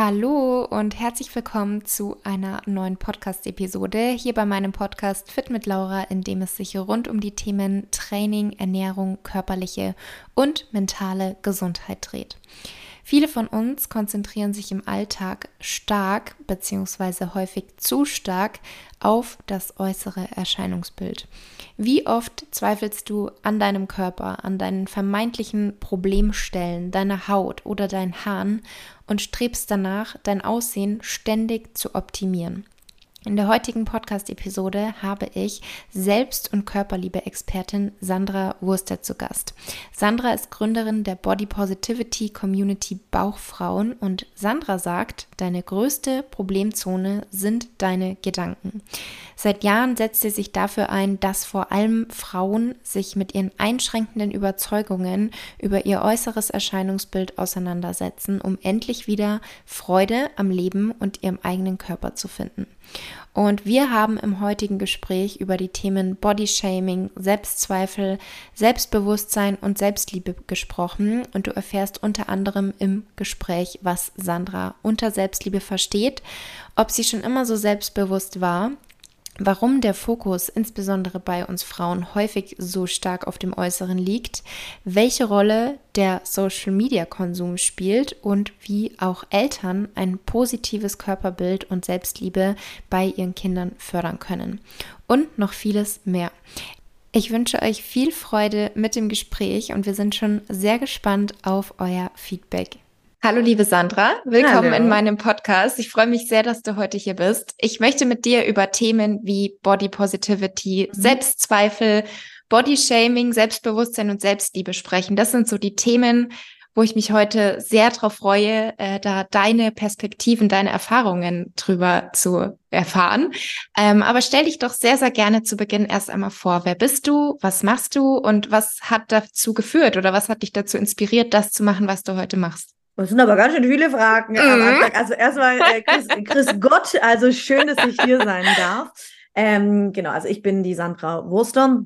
Hallo und herzlich willkommen zu einer neuen Podcast-Episode hier bei meinem Podcast Fit mit Laura, in dem es sich rund um die Themen Training, Ernährung, körperliche und mentale Gesundheit dreht. Viele von uns konzentrieren sich im Alltag stark bzw. häufig zu stark auf das äußere Erscheinungsbild. Wie oft zweifelst du an deinem Körper, an deinen vermeintlichen Problemstellen, deiner Haut oder deinen Haaren und strebst danach, dein Aussehen ständig zu optimieren? In der heutigen Podcast-Episode habe ich Selbst- und Körperliebe-Expertin Sandra Wurster zu Gast. Sandra ist Gründerin der Body Positivity Community Bauchfrauen und Sandra sagt, deine größte Problemzone sind deine Gedanken. Seit Jahren setzt sie sich dafür ein, dass vor allem Frauen sich mit ihren einschränkenden Überzeugungen über ihr äußeres Erscheinungsbild auseinandersetzen, um endlich wieder Freude am Leben und ihrem eigenen Körper zu finden. Und wir haben im heutigen Gespräch über die Themen Bodyshaming, Selbstzweifel, Selbstbewusstsein und Selbstliebe gesprochen. Und du erfährst unter anderem im Gespräch, was Sandra unter Selbstliebe versteht, ob sie schon immer so selbstbewusst war warum der Fokus insbesondere bei uns Frauen häufig so stark auf dem Äußeren liegt, welche Rolle der Social-Media-Konsum spielt und wie auch Eltern ein positives Körperbild und Selbstliebe bei ihren Kindern fördern können. Und noch vieles mehr. Ich wünsche euch viel Freude mit dem Gespräch und wir sind schon sehr gespannt auf euer Feedback. Hallo liebe Sandra, willkommen Hallo. in meinem Podcast. Ich freue mich sehr, dass du heute hier bist. Ich möchte mit dir über Themen wie Body Positivity, mhm. Selbstzweifel, Body Shaming, Selbstbewusstsein und Selbstliebe sprechen. Das sind so die Themen, wo ich mich heute sehr darauf freue, äh, da deine Perspektiven, deine Erfahrungen drüber zu erfahren. Ähm, aber stell dich doch sehr, sehr gerne zu Beginn erst einmal vor. Wer bist du? Was machst du? Und was hat dazu geführt oder was hat dich dazu inspiriert, das zu machen, was du heute machst? Das sind aber ganz schön viele Fragen. Mhm. Also erstmal äh, Chris, Chris, Gott, also schön, dass ich hier sein darf. Ähm, genau, also ich bin die Sandra Wurster.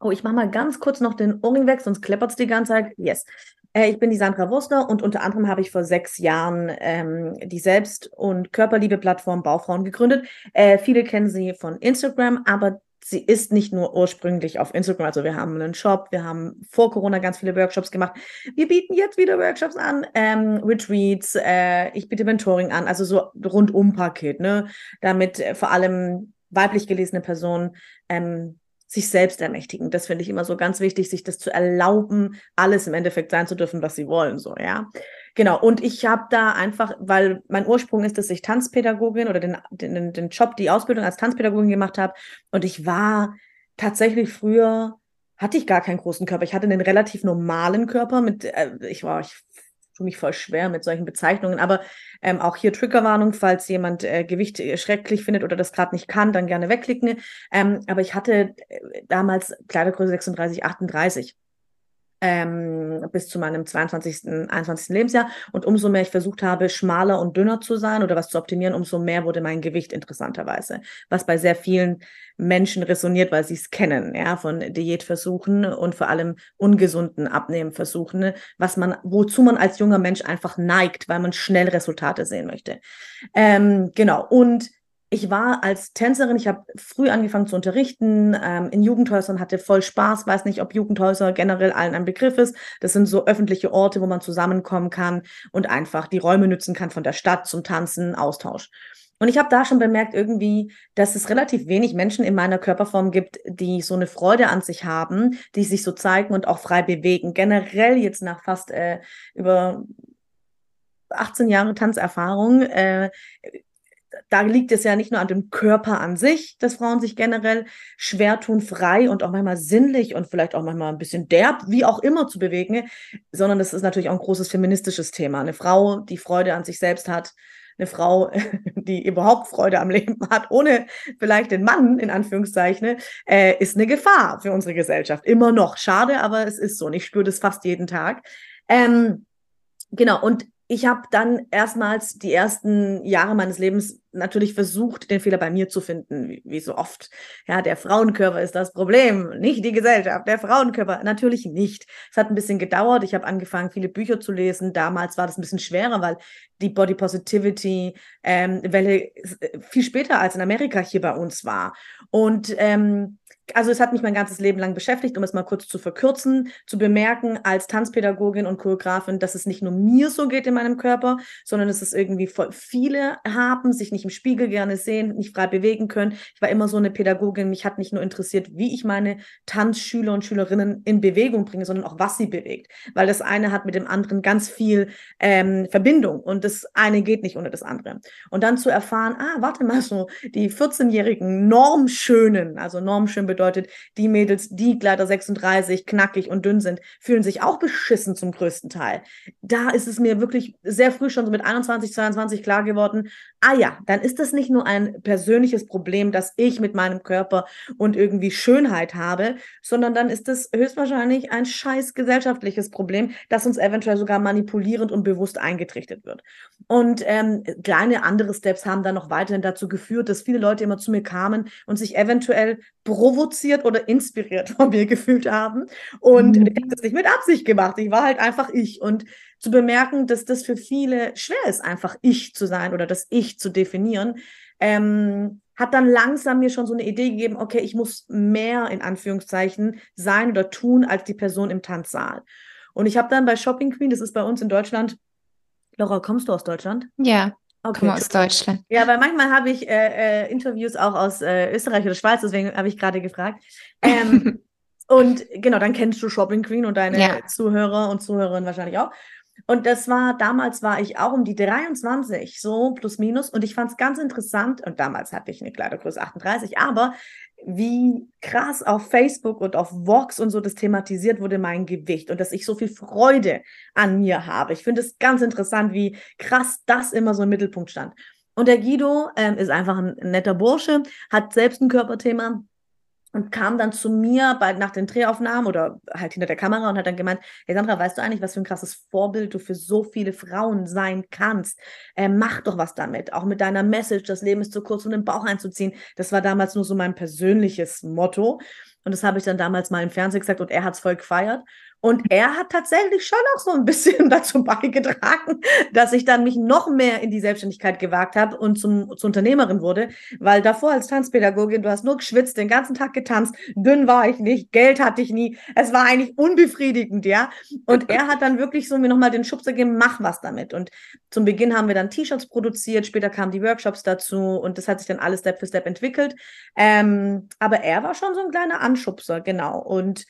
Oh, ich mache mal ganz kurz noch den Ohrring weg, sonst kleppert es die ganze Zeit. Yes. Äh, ich bin die Sandra Wurster und unter anderem habe ich vor sechs Jahren ähm, die Selbst- und Körperliebe-Plattform Baufrauen gegründet. Äh, viele kennen sie von Instagram, aber sie ist nicht nur ursprünglich auf Instagram, also wir haben einen Shop, wir haben vor Corona ganz viele Workshops gemacht. Wir bieten jetzt wieder Workshops an, ähm, Retreats, äh, ich biete Mentoring an, also so rundum-Paket, ne, damit äh, vor allem weiblich gelesene Personen ähm, sich selbst ermächtigen. Das finde ich immer so ganz wichtig, sich das zu erlauben, alles im Endeffekt sein zu dürfen, was sie wollen, so, ja. Genau, und ich habe da einfach, weil mein Ursprung ist, dass ich Tanzpädagogin oder den, den, den Job, die Ausbildung als Tanzpädagogin gemacht habe. Und ich war tatsächlich früher, hatte ich gar keinen großen Körper. Ich hatte einen relativ normalen Körper mit, äh, ich war, ich tue mich voll schwer mit solchen Bezeichnungen, aber ähm, auch hier Triggerwarnung, falls jemand äh, Gewicht äh, schrecklich findet oder das gerade nicht kann, dann gerne wegklicken. Ähm, aber ich hatte äh, damals Kleidergröße 36, 38 ähm, bis zu meinem 22., 21. Lebensjahr. Und umso mehr ich versucht habe, schmaler und dünner zu sein oder was zu optimieren, umso mehr wurde mein Gewicht interessanterweise. Was bei sehr vielen Menschen resoniert, weil sie es kennen, ja, von Diätversuchen und vor allem ungesunden Abnehmenversuchen, was man, wozu man als junger Mensch einfach neigt, weil man schnell Resultate sehen möchte. Ähm, genau. Und ich war als Tänzerin, ich habe früh angefangen zu unterrichten, ähm, in Jugendhäusern hatte voll Spaß, weiß nicht, ob Jugendhäuser generell allen ein Begriff ist. Das sind so öffentliche Orte, wo man zusammenkommen kann und einfach die Räume nützen kann von der Stadt zum Tanzen, Austausch. Und ich habe da schon bemerkt irgendwie, dass es relativ wenig Menschen in meiner Körperform gibt, die so eine Freude an sich haben, die sich so zeigen und auch frei bewegen. Generell jetzt nach fast äh, über 18 Jahre Tanzerfahrung äh, da liegt es ja nicht nur an dem Körper an sich, dass Frauen sich generell schwer tun, frei und auch manchmal sinnlich und vielleicht auch manchmal ein bisschen derb, wie auch immer zu bewegen, sondern das ist natürlich auch ein großes feministisches Thema. Eine Frau, die Freude an sich selbst hat, eine Frau, die überhaupt Freude am Leben hat, ohne vielleicht den Mann, in Anführungszeichen, äh, ist eine Gefahr für unsere Gesellschaft. Immer noch. Schade, aber es ist so. Und ich spüre das fast jeden Tag. Ähm, genau, und ich habe dann erstmals die ersten Jahre meines Lebens natürlich versucht, den Fehler bei mir zu finden, wie, wie, so oft. Ja, der Frauenkörper ist das Problem, nicht die Gesellschaft, der Frauenkörper. Natürlich nicht. Es hat ein bisschen gedauert. Ich habe angefangen, viele Bücher zu lesen. Damals war das ein bisschen schwerer, weil die Body Positivity ähm, Welle äh, viel später als in Amerika hier bei uns war. Und ähm, also es hat mich mein ganzes Leben lang beschäftigt, um es mal kurz zu verkürzen, zu bemerken als Tanzpädagogin und Choreografin, dass es nicht nur mir so geht in meinem Körper, sondern dass es irgendwie viele haben, sich nicht im Spiegel gerne sehen, nicht frei bewegen können. Ich war immer so eine Pädagogin, mich hat nicht nur interessiert, wie ich meine Tanzschüler und Schülerinnen in Bewegung bringe, sondern auch, was sie bewegt. Weil das eine hat mit dem anderen ganz viel ähm, Verbindung und das eine geht nicht ohne das andere. Und dann zu erfahren, ah, warte mal so, die 14-jährigen Normschönen, also Normschön bedeutet, die Mädels, die Kleider 36, knackig und dünn sind, fühlen sich auch beschissen zum größten Teil. Da ist es mir wirklich sehr früh schon so mit 21, 22 klar geworden, ah ja, dann ist das nicht nur ein persönliches Problem, das ich mit meinem Körper und irgendwie Schönheit habe, sondern dann ist es höchstwahrscheinlich ein scheiß gesellschaftliches Problem, das uns eventuell sogar manipulierend und bewusst eingetrichtert wird. Und ähm, kleine andere Steps haben dann noch weiterhin dazu geführt, dass viele Leute immer zu mir kamen und sich eventuell provoziert oder inspiriert von mir gefühlt haben. Und mhm. ich habe das nicht mit Absicht gemacht. Ich war halt einfach ich. Und zu bemerken, dass das für viele schwer ist, einfach ich zu sein oder das Ich zu definieren, ähm, hat dann langsam mir schon so eine Idee gegeben, okay, ich muss mehr in Anführungszeichen sein oder tun als die Person im Tanzsaal. Und ich habe dann bei Shopping Queen, das ist bei uns in Deutschland, Laura, kommst du aus Deutschland? Ja. Okay. Komme aus Deutschland. Ja, weil manchmal habe ich äh, äh, Interviews auch aus äh, Österreich oder Schweiz, deswegen habe ich gerade gefragt. Ähm, und genau, dann kennst du Shopping Queen und deine ja. Zuhörer und Zuhörerinnen wahrscheinlich auch. Und das war, damals war ich auch um die 23, so plus minus. Und ich fand es ganz interessant. Und damals hatte ich eine Kleidergröße 38, aber wie krass auf Facebook und auf Vox und so das thematisiert wurde, mein Gewicht und dass ich so viel Freude an mir habe. Ich finde es ganz interessant, wie krass das immer so im Mittelpunkt stand. Und der Guido ähm, ist einfach ein netter Bursche, hat selbst ein Körperthema, und kam dann zu mir bald nach den Drehaufnahmen oder halt hinter der Kamera und hat dann gemeint, hey Sandra, weißt du eigentlich, was für ein krasses Vorbild du für so viele Frauen sein kannst? Äh, mach doch was damit, auch mit deiner Message, das Leben ist zu kurz, um den Bauch einzuziehen. Das war damals nur so mein persönliches Motto. Und das habe ich dann damals mal im Fernsehen gesagt und er hat es voll gefeiert. Und er hat tatsächlich schon auch so ein bisschen dazu beigetragen, dass ich dann mich noch mehr in die Selbstständigkeit gewagt habe und zum, zur Unternehmerin wurde, weil davor als Tanzpädagogin, du hast nur geschwitzt, den ganzen Tag getanzt, dünn war ich nicht, Geld hatte ich nie, es war eigentlich unbefriedigend, ja. Und er hat dann wirklich so mir nochmal den Schubser gegeben, mach was damit. Und zum Beginn haben wir dann T-Shirts produziert, später kamen die Workshops dazu und das hat sich dann alles Step für Step entwickelt. Ähm, aber er war schon so ein kleiner Anschubser, genau. Und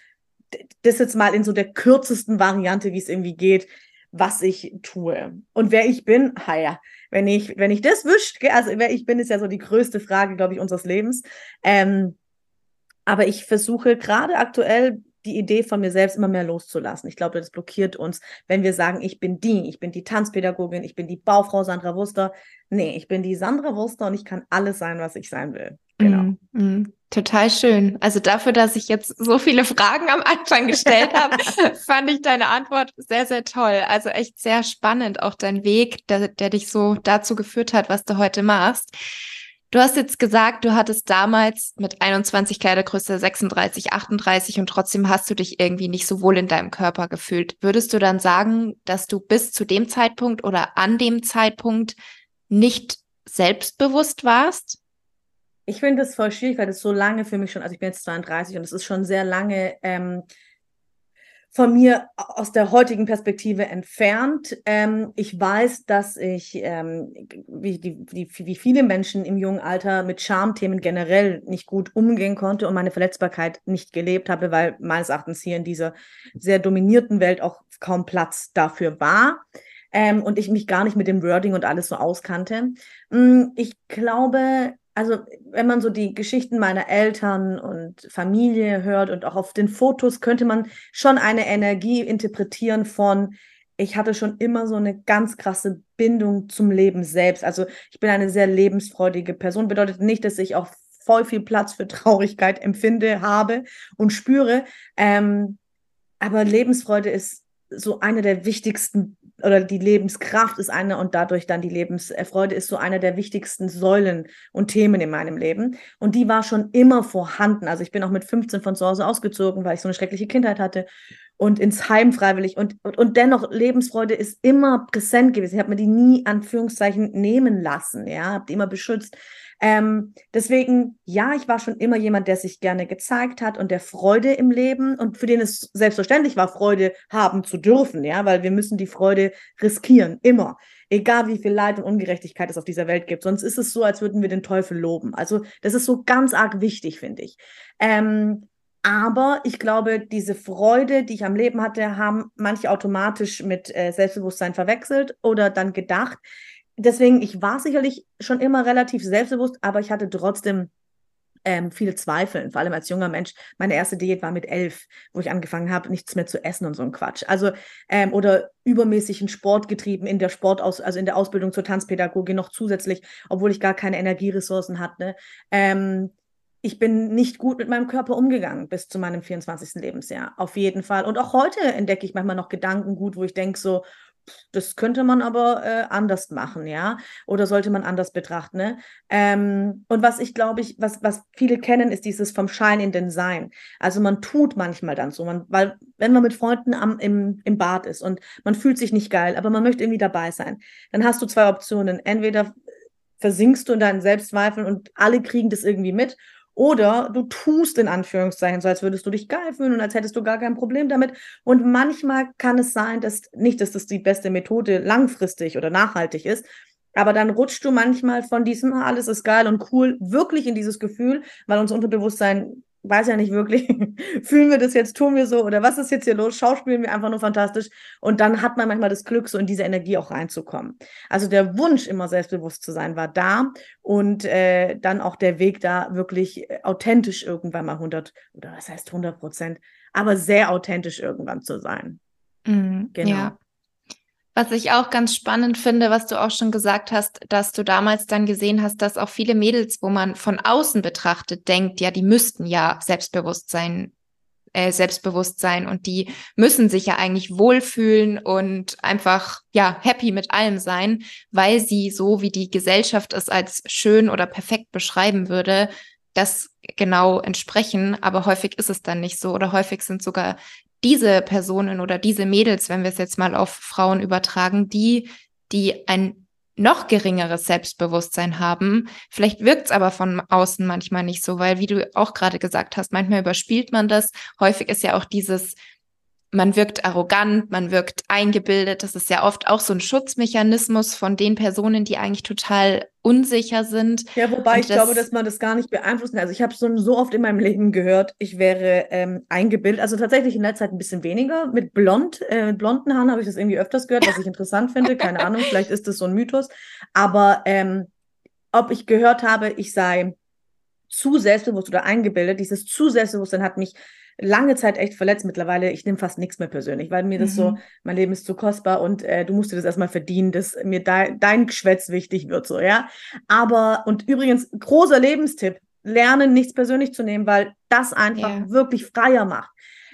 das jetzt mal in so der kürzesten Variante, wie es irgendwie geht, was ich tue. Und wer ich bin, ha ja, wenn ich, wenn ich das wischt, also wer ich bin, ist ja so die größte Frage, glaube ich, unseres Lebens. Ähm, aber ich versuche gerade aktuell die Idee von mir selbst immer mehr loszulassen. Ich glaube, das blockiert uns, wenn wir sagen, ich bin die, ich bin die Tanzpädagogin, ich bin die Baufrau Sandra Wuster. Nee, ich bin die Sandra Wuster und ich kann alles sein, was ich sein will. Genau. Mm, mm, total schön. Also dafür, dass ich jetzt so viele Fragen am Anfang gestellt habe, fand ich deine Antwort sehr, sehr toll. Also echt sehr spannend, auch dein Weg, der, der dich so dazu geführt hat, was du heute machst. Du hast jetzt gesagt, du hattest damals mit 21 Kleidergröße 36, 38 und trotzdem hast du dich irgendwie nicht so wohl in deinem Körper gefühlt. Würdest du dann sagen, dass du bis zu dem Zeitpunkt oder an dem Zeitpunkt nicht selbstbewusst warst? Ich finde das voll schwierig, weil das so lange für mich schon, also ich bin jetzt 32 und es ist schon sehr lange ähm, von mir aus der heutigen Perspektive entfernt. Ähm, ich weiß, dass ich, ähm, wie, die, die, wie viele Menschen im jungen Alter mit Schamthemen generell nicht gut umgehen konnte und meine Verletzbarkeit nicht gelebt habe, weil meines Erachtens hier in dieser sehr dominierten Welt auch kaum Platz dafür war. Ähm, und ich mich gar nicht mit dem Wording und alles so auskannte. Mm, ich glaube, also wenn man so die Geschichten meiner Eltern und Familie hört und auch auf den Fotos, könnte man schon eine Energie interpretieren von, ich hatte schon immer so eine ganz krasse Bindung zum Leben selbst. Also ich bin eine sehr lebensfreudige Person. Bedeutet nicht, dass ich auch voll viel Platz für Traurigkeit empfinde, habe und spüre. Ähm, aber Lebensfreude ist so eine der wichtigsten oder die Lebenskraft ist eine und dadurch dann die Lebensfreude ist so einer der wichtigsten Säulen und Themen in meinem Leben. Und die war schon immer vorhanden. Also ich bin auch mit 15 von zu Hause ausgezogen, weil ich so eine schreckliche Kindheit hatte und ins Heim freiwillig. Und, und, und dennoch, Lebensfreude ist immer präsent gewesen. Ich habe mir die nie, Anführungszeichen, nehmen lassen. Ja, habe die immer beschützt. Ähm, deswegen, ja, ich war schon immer jemand, der sich gerne gezeigt hat und der Freude im Leben und für den es selbstverständlich war, Freude haben zu dürfen, ja, weil wir müssen die Freude riskieren, immer. Egal wie viel Leid und Ungerechtigkeit es auf dieser Welt gibt. Sonst ist es so, als würden wir den Teufel loben. Also, das ist so ganz arg wichtig, finde ich. Ähm, aber ich glaube, diese Freude, die ich am Leben hatte, haben manche automatisch mit äh, Selbstbewusstsein verwechselt oder dann gedacht. Deswegen, ich war sicherlich schon immer relativ selbstbewusst, aber ich hatte trotzdem ähm, viele Zweifel, vor allem als junger Mensch. Meine erste Diät war mit elf, wo ich angefangen habe, nichts mehr zu essen und so ein Quatsch. Also, ähm, oder übermäßigen Sport getrieben in der Sportaus, also in der Ausbildung zur Tanzpädagogin noch zusätzlich, obwohl ich gar keine Energieressourcen hatte. Ähm, ich bin nicht gut mit meinem Körper umgegangen bis zu meinem 24. Lebensjahr. Auf jeden Fall. Und auch heute entdecke ich manchmal noch Gedanken gut, wo ich denke so, das könnte man aber äh, anders machen, ja, oder sollte man anders betrachten. Ne? Ähm, und was ich glaube ich, was, was viele kennen, ist dieses vom Schein in den Sein. Also man tut manchmal dann so, man, weil wenn man mit Freunden am, im, im Bad ist und man fühlt sich nicht geil, aber man möchte irgendwie dabei sein, dann hast du zwei Optionen. Entweder versinkst du in deinen Selbstzweifeln und alle kriegen das irgendwie mit oder du tust in Anführungszeichen so, als würdest du dich geil fühlen und als hättest du gar kein Problem damit. Und manchmal kann es sein, dass nicht, dass das die beste Methode langfristig oder nachhaltig ist, aber dann rutschst du manchmal von diesem, ah, alles ist geil und cool, wirklich in dieses Gefühl, weil unser Unterbewusstsein weiß ja nicht wirklich, fühlen wir das jetzt, tun wir so oder was ist jetzt hier los? Schauspielen wir einfach nur fantastisch. Und dann hat man manchmal das Glück, so in diese Energie auch reinzukommen. Also der Wunsch, immer selbstbewusst zu sein, war da und äh, dann auch der Weg da wirklich äh, authentisch irgendwann mal 100 oder was heißt 100 Prozent, aber sehr authentisch irgendwann zu sein. Mhm, genau. Ja. Was ich auch ganz spannend finde, was du auch schon gesagt hast, dass du damals dann gesehen hast, dass auch viele Mädels, wo man von außen betrachtet, denkt, ja, die müssten ja selbstbewusst sein, äh, selbstbewusst sein und die müssen sich ja eigentlich wohlfühlen und einfach, ja, happy mit allem sein, weil sie so, wie die Gesellschaft es als schön oder perfekt beschreiben würde, das genau entsprechen, aber häufig ist es dann nicht so oder häufig sind sogar diese Personen oder diese Mädels, wenn wir es jetzt mal auf Frauen übertragen, die, die ein noch geringeres Selbstbewusstsein haben. Vielleicht wirkt es aber von außen manchmal nicht so, weil, wie du auch gerade gesagt hast, manchmal überspielt man das. Häufig ist ja auch dieses man wirkt arrogant, man wirkt eingebildet. Das ist ja oft auch so ein Schutzmechanismus von den Personen, die eigentlich total unsicher sind. Ja, wobei Und ich das, glaube, dass man das gar nicht beeinflussen kann. Also ich habe so, so oft in meinem Leben gehört, ich wäre ähm, eingebildet. Also tatsächlich in der Zeit ein bisschen weniger. Mit blond, äh, mit blonden Haaren habe ich das irgendwie öfters gehört, was ich interessant finde. Keine Ahnung, vielleicht ist das so ein Mythos. Aber ähm, ob ich gehört habe, ich sei zu selbstbewusst oder eingebildet, dieses zu Selbstbewusstsein hat mich lange Zeit echt verletzt. Mittlerweile, ich nehme fast nichts mehr persönlich, weil mir das mhm. so, mein Leben ist zu kostbar und äh, du musst dir das erstmal verdienen, dass mir de dein Geschwätz wichtig wird, so, ja. Aber, und übrigens, großer Lebenstipp, lernen, nichts persönlich zu nehmen, weil das einfach yeah. wirklich freier macht.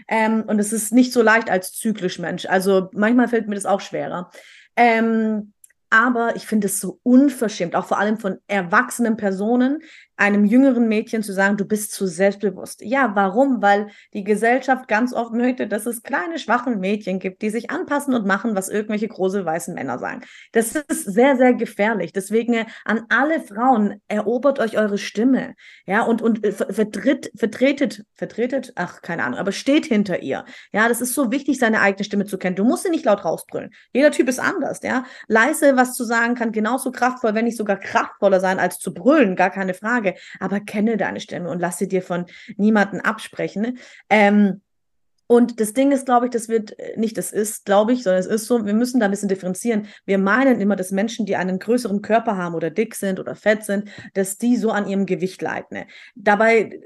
Ähm, und es ist nicht so leicht als zyklisch Mensch. Also manchmal fällt mir das auch schwerer. Ähm, aber ich finde es so unverschämt, auch vor allem von erwachsenen Personen, einem jüngeren Mädchen zu sagen, du bist zu selbstbewusst. Ja, warum? Weil die Gesellschaft ganz oft möchte, dass es kleine, schwache Mädchen gibt, die sich anpassen und machen, was irgendwelche große weißen Männer sagen. Das ist sehr, sehr gefährlich. Deswegen äh, an alle Frauen, erobert euch eure Stimme. Ja, und, und äh, vertritt, vertretet, vertretet, ach, keine Ahnung, aber steht hinter ihr. Ja, das ist so wichtig, seine eigene Stimme zu kennen. Du musst sie nicht laut rausbrüllen. Jeder Typ ist anders, ja. Leise was zu sagen kann genauso kraftvoll, wenn nicht sogar kraftvoller sein, als zu brüllen, gar keine Frage. Frage, aber kenne deine Stimme und lass sie dir von niemandem absprechen. Ähm, und das Ding ist, glaube ich, das wird äh, nicht das ist, glaube ich, sondern es ist so, wir müssen da ein bisschen differenzieren. Wir meinen immer, dass Menschen, die einen größeren Körper haben oder dick sind oder fett sind, dass die so an ihrem Gewicht leiden. Ne? Dabei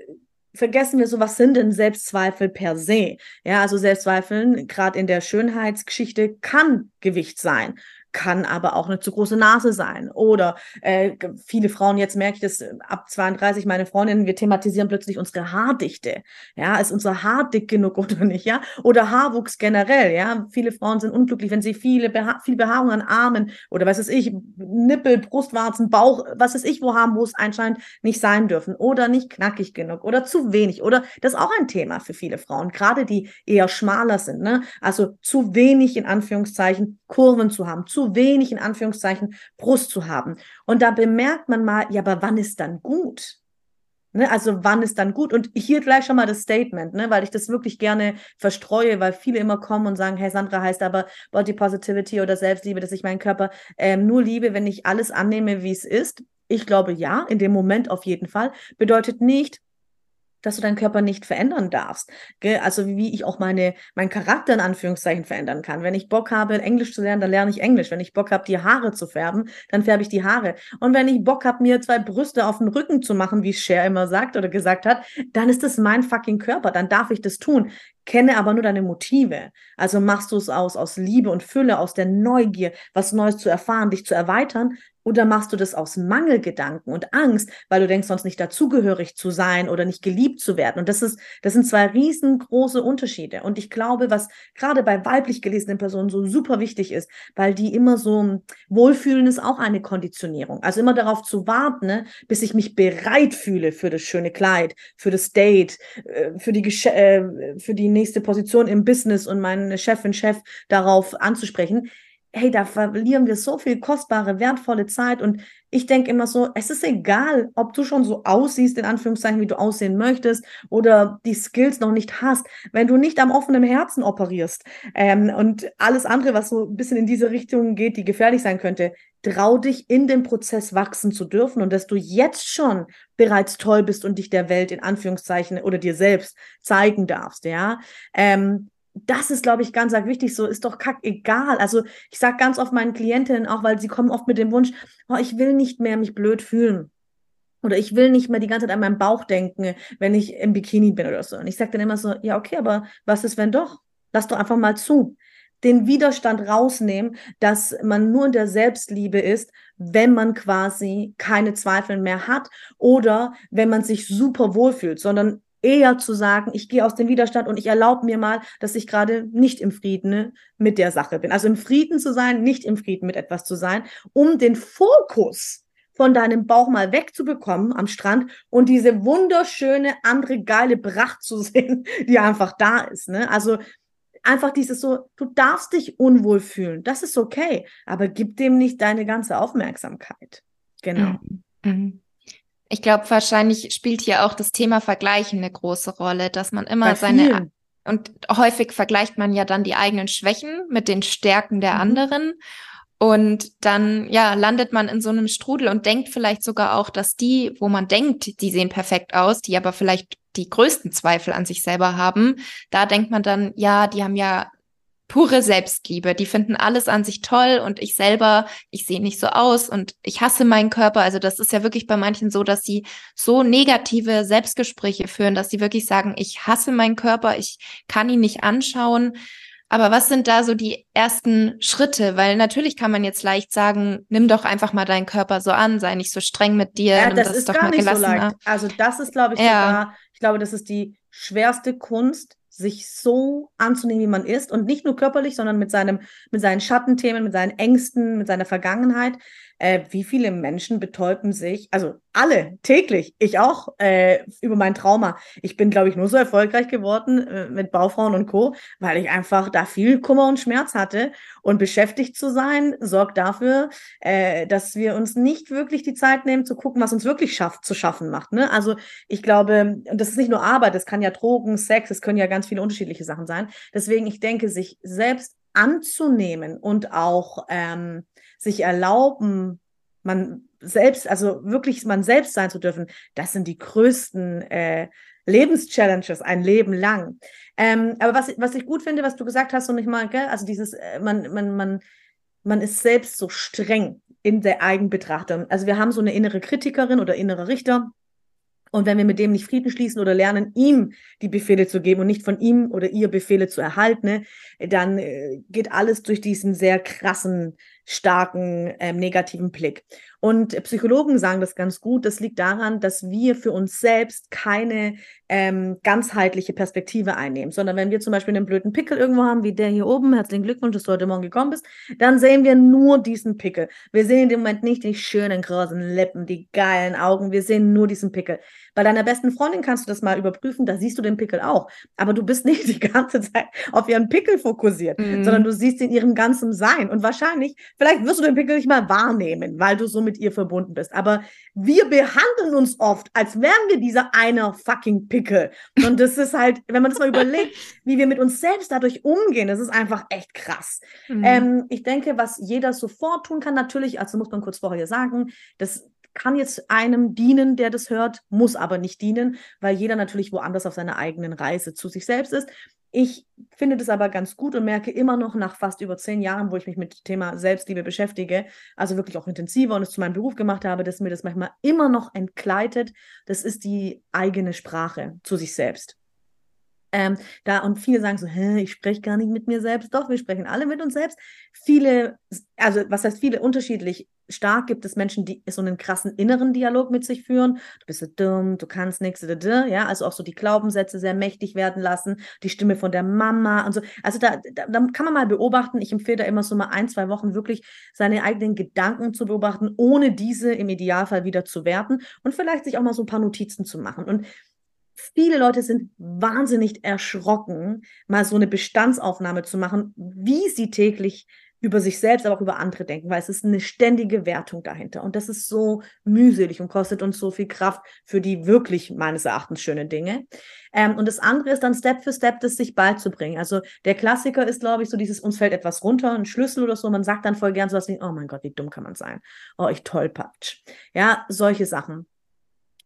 vergessen wir so, was sind denn Selbstzweifel per se? Ja, also Selbstzweifeln, gerade in der Schönheitsgeschichte, kann Gewicht sein kann aber auch eine zu große Nase sein. Oder äh, viele Frauen, jetzt merke ich das äh, ab 32, meine Freundinnen, wir thematisieren plötzlich unsere Haardichte. Ja, ist unser Haar dick genug oder nicht? Ja, oder Haarwuchs generell. Ja, viele Frauen sind unglücklich, wenn sie viele Beha viel Behaarung an Armen oder was weiß ich, Nippel, Brustwarzen, Bauch, was weiß ich, wo haben, wo es anscheinend nicht sein dürfen. Oder nicht knackig genug oder zu wenig. Oder das ist auch ein Thema für viele Frauen, gerade die eher schmaler sind. Ne? Also zu wenig in Anführungszeichen Kurven zu haben, zu wenig in Anführungszeichen Brust zu haben. Und da bemerkt man mal, ja, aber wann ist dann gut? Ne, also wann ist dann gut? Und hier gleich schon mal das Statement, ne, weil ich das wirklich gerne verstreue, weil viele immer kommen und sagen, hey, Sandra heißt aber Body Positivity oder Selbstliebe, dass ich meinen Körper ähm, nur liebe, wenn ich alles annehme, wie es ist. Ich glaube ja, in dem Moment auf jeden Fall. Bedeutet nicht, dass du deinen Körper nicht verändern darfst. Gell? Also wie ich auch meine, meinen Charakter in Anführungszeichen verändern kann. Wenn ich Bock habe, Englisch zu lernen, dann lerne ich Englisch. Wenn ich Bock habe, die Haare zu färben, dann färbe ich die Haare. Und wenn ich Bock habe, mir zwei Brüste auf den Rücken zu machen, wie Cher immer sagt oder gesagt hat, dann ist das mein fucking Körper. Dann darf ich das tun. Kenne aber nur deine Motive. Also machst du es aus, aus Liebe und Fülle, aus der Neugier, was Neues zu erfahren, dich zu erweitern, oder machst du das aus Mangelgedanken und Angst, weil du denkst, sonst nicht dazugehörig zu sein oder nicht geliebt zu werden? Und das ist, das sind zwei riesengroße Unterschiede. Und ich glaube, was gerade bei weiblich gelesenen Personen so super wichtig ist, weil die immer so Wohlfühlen ist auch eine Konditionierung. Also immer darauf zu warten, ne, bis ich mich bereit fühle für das schöne Kleid, für das Date, äh, für die, Gesch äh, für die nächste Position im Business und meinen Chefin, Chef darauf anzusprechen hey, da verlieren wir so viel kostbare, wertvolle Zeit. Und ich denke immer so, es ist egal, ob du schon so aussiehst, in Anführungszeichen, wie du aussehen möchtest, oder die Skills noch nicht hast, wenn du nicht am offenen Herzen operierst ähm, und alles andere, was so ein bisschen in diese Richtung geht, die gefährlich sein könnte, trau dich in den Prozess wachsen zu dürfen und dass du jetzt schon bereits toll bist und dich der Welt in Anführungszeichen oder dir selbst zeigen darfst, ja. Ähm, das ist, glaube ich, ganz, wichtig. So ist doch kack egal. Also ich sage ganz oft meinen Klientinnen auch, weil sie kommen oft mit dem Wunsch, oh, ich will nicht mehr mich blöd fühlen. Oder ich will nicht mehr die ganze Zeit an meinen Bauch denken, wenn ich im Bikini bin oder so. Und ich sage dann immer so, ja, okay, aber was ist, wenn doch? Lass doch einfach mal zu. Den Widerstand rausnehmen, dass man nur in der Selbstliebe ist, wenn man quasi keine Zweifel mehr hat oder wenn man sich super wohlfühlt, sondern eher zu sagen, ich gehe aus dem Widerstand und ich erlaube mir mal, dass ich gerade nicht im Frieden ne, mit der Sache bin. Also im Frieden zu sein, nicht im Frieden mit etwas zu sein, um den Fokus von deinem Bauch mal wegzubekommen am Strand und diese wunderschöne andere geile Pracht zu sehen, die einfach da ist. Ne? Also einfach dieses so, du darfst dich unwohl fühlen, das ist okay, aber gib dem nicht deine ganze Aufmerksamkeit. Genau. Mhm. mhm. Ich glaube, wahrscheinlich spielt hier auch das Thema Vergleichen eine große Rolle, dass man immer seine und häufig vergleicht man ja dann die eigenen Schwächen mit den Stärken der mhm. anderen. Und dann, ja, landet man in so einem Strudel und denkt vielleicht sogar auch, dass die, wo man denkt, die sehen perfekt aus, die aber vielleicht die größten Zweifel an sich selber haben, da denkt man dann, ja, die haben ja pure Selbstliebe. Die finden alles an sich toll und ich selber, ich sehe nicht so aus und ich hasse meinen Körper. Also das ist ja wirklich bei manchen so, dass sie so negative Selbstgespräche führen, dass sie wirklich sagen, ich hasse meinen Körper, ich kann ihn nicht anschauen. Aber was sind da so die ersten Schritte? Weil natürlich kann man jetzt leicht sagen, nimm doch einfach mal deinen Körper so an, sei nicht so streng mit dir. Ja, das, das ist doch gar nicht so leicht. Also das ist, glaube ich, ja. sogar, ich glaube, das ist die schwerste Kunst, sich so anzunehmen, wie man ist und nicht nur körperlich, sondern mit seinem, mit seinen Schattenthemen, mit seinen Ängsten, mit seiner Vergangenheit. Äh, wie viele Menschen betäuben sich, also alle täglich, ich auch, äh, über mein Trauma. Ich bin, glaube ich, nur so erfolgreich geworden äh, mit Baufrauen und Co., weil ich einfach da viel Kummer und Schmerz hatte. Und beschäftigt zu sein, sorgt dafür, äh, dass wir uns nicht wirklich die Zeit nehmen, zu gucken, was uns wirklich schafft, zu schaffen macht. Ne? Also ich glaube, das ist nicht nur Arbeit, das kann ja Drogen, Sex, es können ja ganz viele unterschiedliche Sachen sein. Deswegen, ich denke, sich selbst anzunehmen und auch ähm, sich erlauben, man selbst, also wirklich man selbst sein zu dürfen, das sind die größten äh, Lebenschallenges ein Leben lang. Ähm, aber was, was ich gut finde, was du gesagt hast und ich mal, gell, also dieses, äh, man, man, man, man ist selbst so streng in der Eigenbetrachtung. Also wir haben so eine innere Kritikerin oder innere Richter, und wenn wir mit dem nicht Frieden schließen oder lernen, ihm die Befehle zu geben und nicht von ihm oder ihr Befehle zu erhalten, ne, dann äh, geht alles durch diesen sehr krassen starken ähm, negativen Blick. Und Psychologen sagen das ganz gut. Das liegt daran, dass wir für uns selbst keine ähm, ganzheitliche Perspektive einnehmen, sondern wenn wir zum Beispiel einen blöden Pickel irgendwo haben, wie der hier oben, herzlichen Glückwunsch, dass du heute Morgen gekommen bist, dann sehen wir nur diesen Pickel. Wir sehen in dem Moment nicht die schönen großen Lippen, die geilen Augen. Wir sehen nur diesen Pickel. Bei deiner besten Freundin kannst du das mal überprüfen, da siehst du den Pickel auch. Aber du bist nicht die ganze Zeit auf ihren Pickel fokussiert, mhm. sondern du siehst in ihrem ganzen Sein. Und wahrscheinlich, vielleicht wirst du den Pickel nicht mal wahrnehmen, weil du so mit ihr verbunden bist. Aber wir behandeln uns oft, als wären wir dieser eine fucking Pickel. Und das ist halt, wenn man das mal überlegt, wie wir mit uns selbst dadurch umgehen, das ist einfach echt krass. Mhm. Ähm, ich denke, was jeder sofort tun kann, natürlich, also muss man kurz vorher sagen, das kann jetzt einem dienen, der das hört, muss aber nicht dienen, weil jeder natürlich woanders auf seiner eigenen Reise zu sich selbst ist. Ich finde das aber ganz gut und merke immer noch nach fast über zehn Jahren, wo ich mich mit dem Thema Selbstliebe beschäftige, also wirklich auch intensiver und es zu meinem Beruf gemacht habe, dass mir das manchmal immer noch entgleitet. Das ist die eigene Sprache zu sich selbst. Ähm, da, und viele sagen so, Hä, ich spreche gar nicht mit mir selbst. Doch, wir sprechen alle mit uns selbst. Viele, also was heißt viele, unterschiedlich stark gibt es Menschen, die so einen krassen inneren Dialog mit sich führen. Du bist so dumm, du kannst nichts, ja, also auch so die Glaubenssätze sehr mächtig werden lassen, die Stimme von der Mama und so. Also da, da, da kann man mal beobachten. Ich empfehle da immer so mal ein, zwei Wochen wirklich seine eigenen Gedanken zu beobachten, ohne diese im Idealfall wieder zu werten und vielleicht sich auch mal so ein paar Notizen zu machen. Und viele Leute sind wahnsinnig erschrocken, mal so eine Bestandsaufnahme zu machen, wie sie täglich über sich selbst, aber auch über andere denken, weil es ist eine ständige Wertung dahinter. Und das ist so mühselig und kostet uns so viel Kraft für die wirklich meines Erachtens schönen Dinge. Ähm, und das andere ist dann Step für Step, das sich beizubringen. Also der Klassiker ist, glaube ich, so dieses, uns fällt etwas runter, ein Schlüssel oder so. Man sagt dann voll gern so was wie, oh mein Gott, wie dumm kann man sein? Oh, ich tollpatsch. Ja, solche Sachen.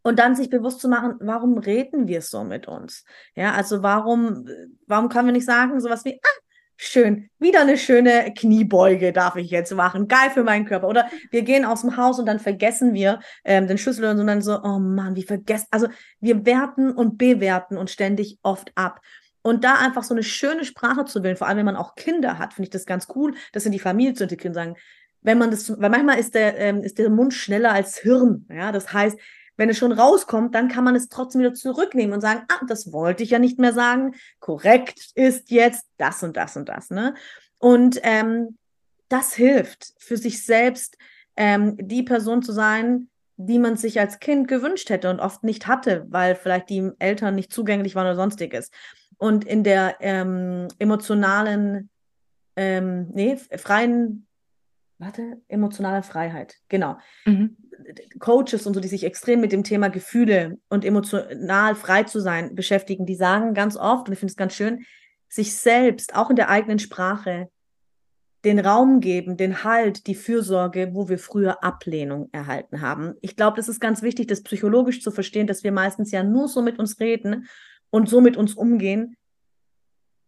Und dann sich bewusst zu machen, warum reden wir so mit uns? Ja, also warum, warum können wir nicht sagen, sowas wie, ah, schön, wieder eine schöne Kniebeuge darf ich jetzt machen, geil für meinen Körper. Oder wir gehen aus dem Haus und dann vergessen wir ähm, den Schlüssel und dann so, oh Mann, wie vergessen. Also wir werten und bewerten uns ständig oft ab. Und da einfach so eine schöne Sprache zu wählen, vor allem wenn man auch Kinder hat, finde ich das ganz cool, das in die Familie zu integrieren, sagen, wenn man das, weil manchmal ist der, ähm, ist der Mund schneller als Hirn. Ja, das heißt, wenn es schon rauskommt, dann kann man es trotzdem wieder zurücknehmen und sagen, ah, das wollte ich ja nicht mehr sagen. Korrekt ist jetzt das und das und das. Ne? Und ähm, das hilft für sich selbst, ähm, die Person zu sein, die man sich als Kind gewünscht hätte und oft nicht hatte, weil vielleicht die Eltern nicht zugänglich waren oder sonstiges. Und in der ähm, emotionalen, ähm, nee, freien warte, emotionale Freiheit, genau. Mhm. Coaches und so, die sich extrem mit dem Thema Gefühle und emotional frei zu sein beschäftigen, die sagen ganz oft, und ich finde es ganz schön, sich selbst, auch in der eigenen Sprache, den Raum geben, den Halt, die Fürsorge, wo wir früher Ablehnung erhalten haben. Ich glaube, das ist ganz wichtig, das psychologisch zu verstehen, dass wir meistens ja nur so mit uns reden und so mit uns umgehen,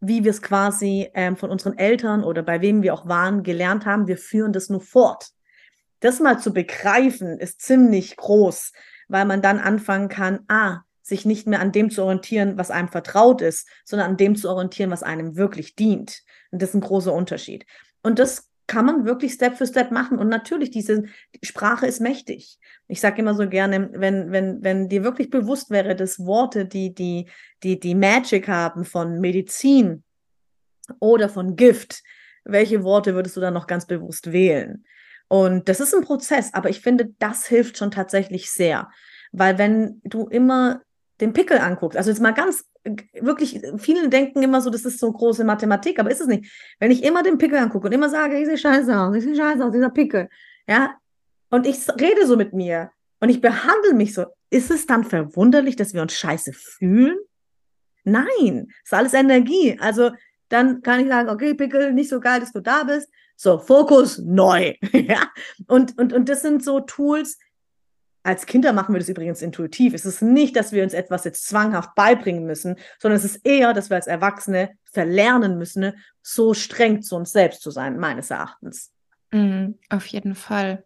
wie wir es quasi ähm, von unseren Eltern oder bei wem wir auch waren, gelernt haben. Wir führen das nur fort. Das mal zu begreifen, ist ziemlich groß, weil man dann anfangen kann, ah, sich nicht mehr an dem zu orientieren, was einem vertraut ist, sondern an dem zu orientieren, was einem wirklich dient. Und das ist ein großer Unterschied. Und das kann man wirklich Step für Step machen. Und natürlich, diese Sprache ist mächtig. Ich sage immer so gerne, wenn, wenn, wenn dir wirklich bewusst wäre, dass Worte, die, die, die, die Magic haben von Medizin oder von Gift, welche Worte würdest du dann noch ganz bewusst wählen? Und das ist ein Prozess, aber ich finde, das hilft schon tatsächlich sehr. Weil wenn du immer den Pickel anguckst, also jetzt mal ganz wirklich, viele denken immer so, das ist so große Mathematik, aber ist es nicht. Wenn ich immer den Pickel angucke und immer sage, ich sehe scheiße aus, ich sehe scheiße aus, dieser Pickel, ja, und ich rede so mit mir und ich behandle mich so, ist es dann verwunderlich, dass wir uns scheiße fühlen? Nein, ist alles Energie. Also dann kann ich sagen, okay, Pickel, nicht so geil, dass du da bist. So, Fokus neu. ja? und, und, und das sind so Tools, als Kinder machen wir das übrigens intuitiv. Es ist nicht, dass wir uns etwas jetzt zwanghaft beibringen müssen, sondern es ist eher, dass wir als Erwachsene verlernen müssen, so streng zu uns selbst zu sein, meines Erachtens. Mm, auf jeden Fall.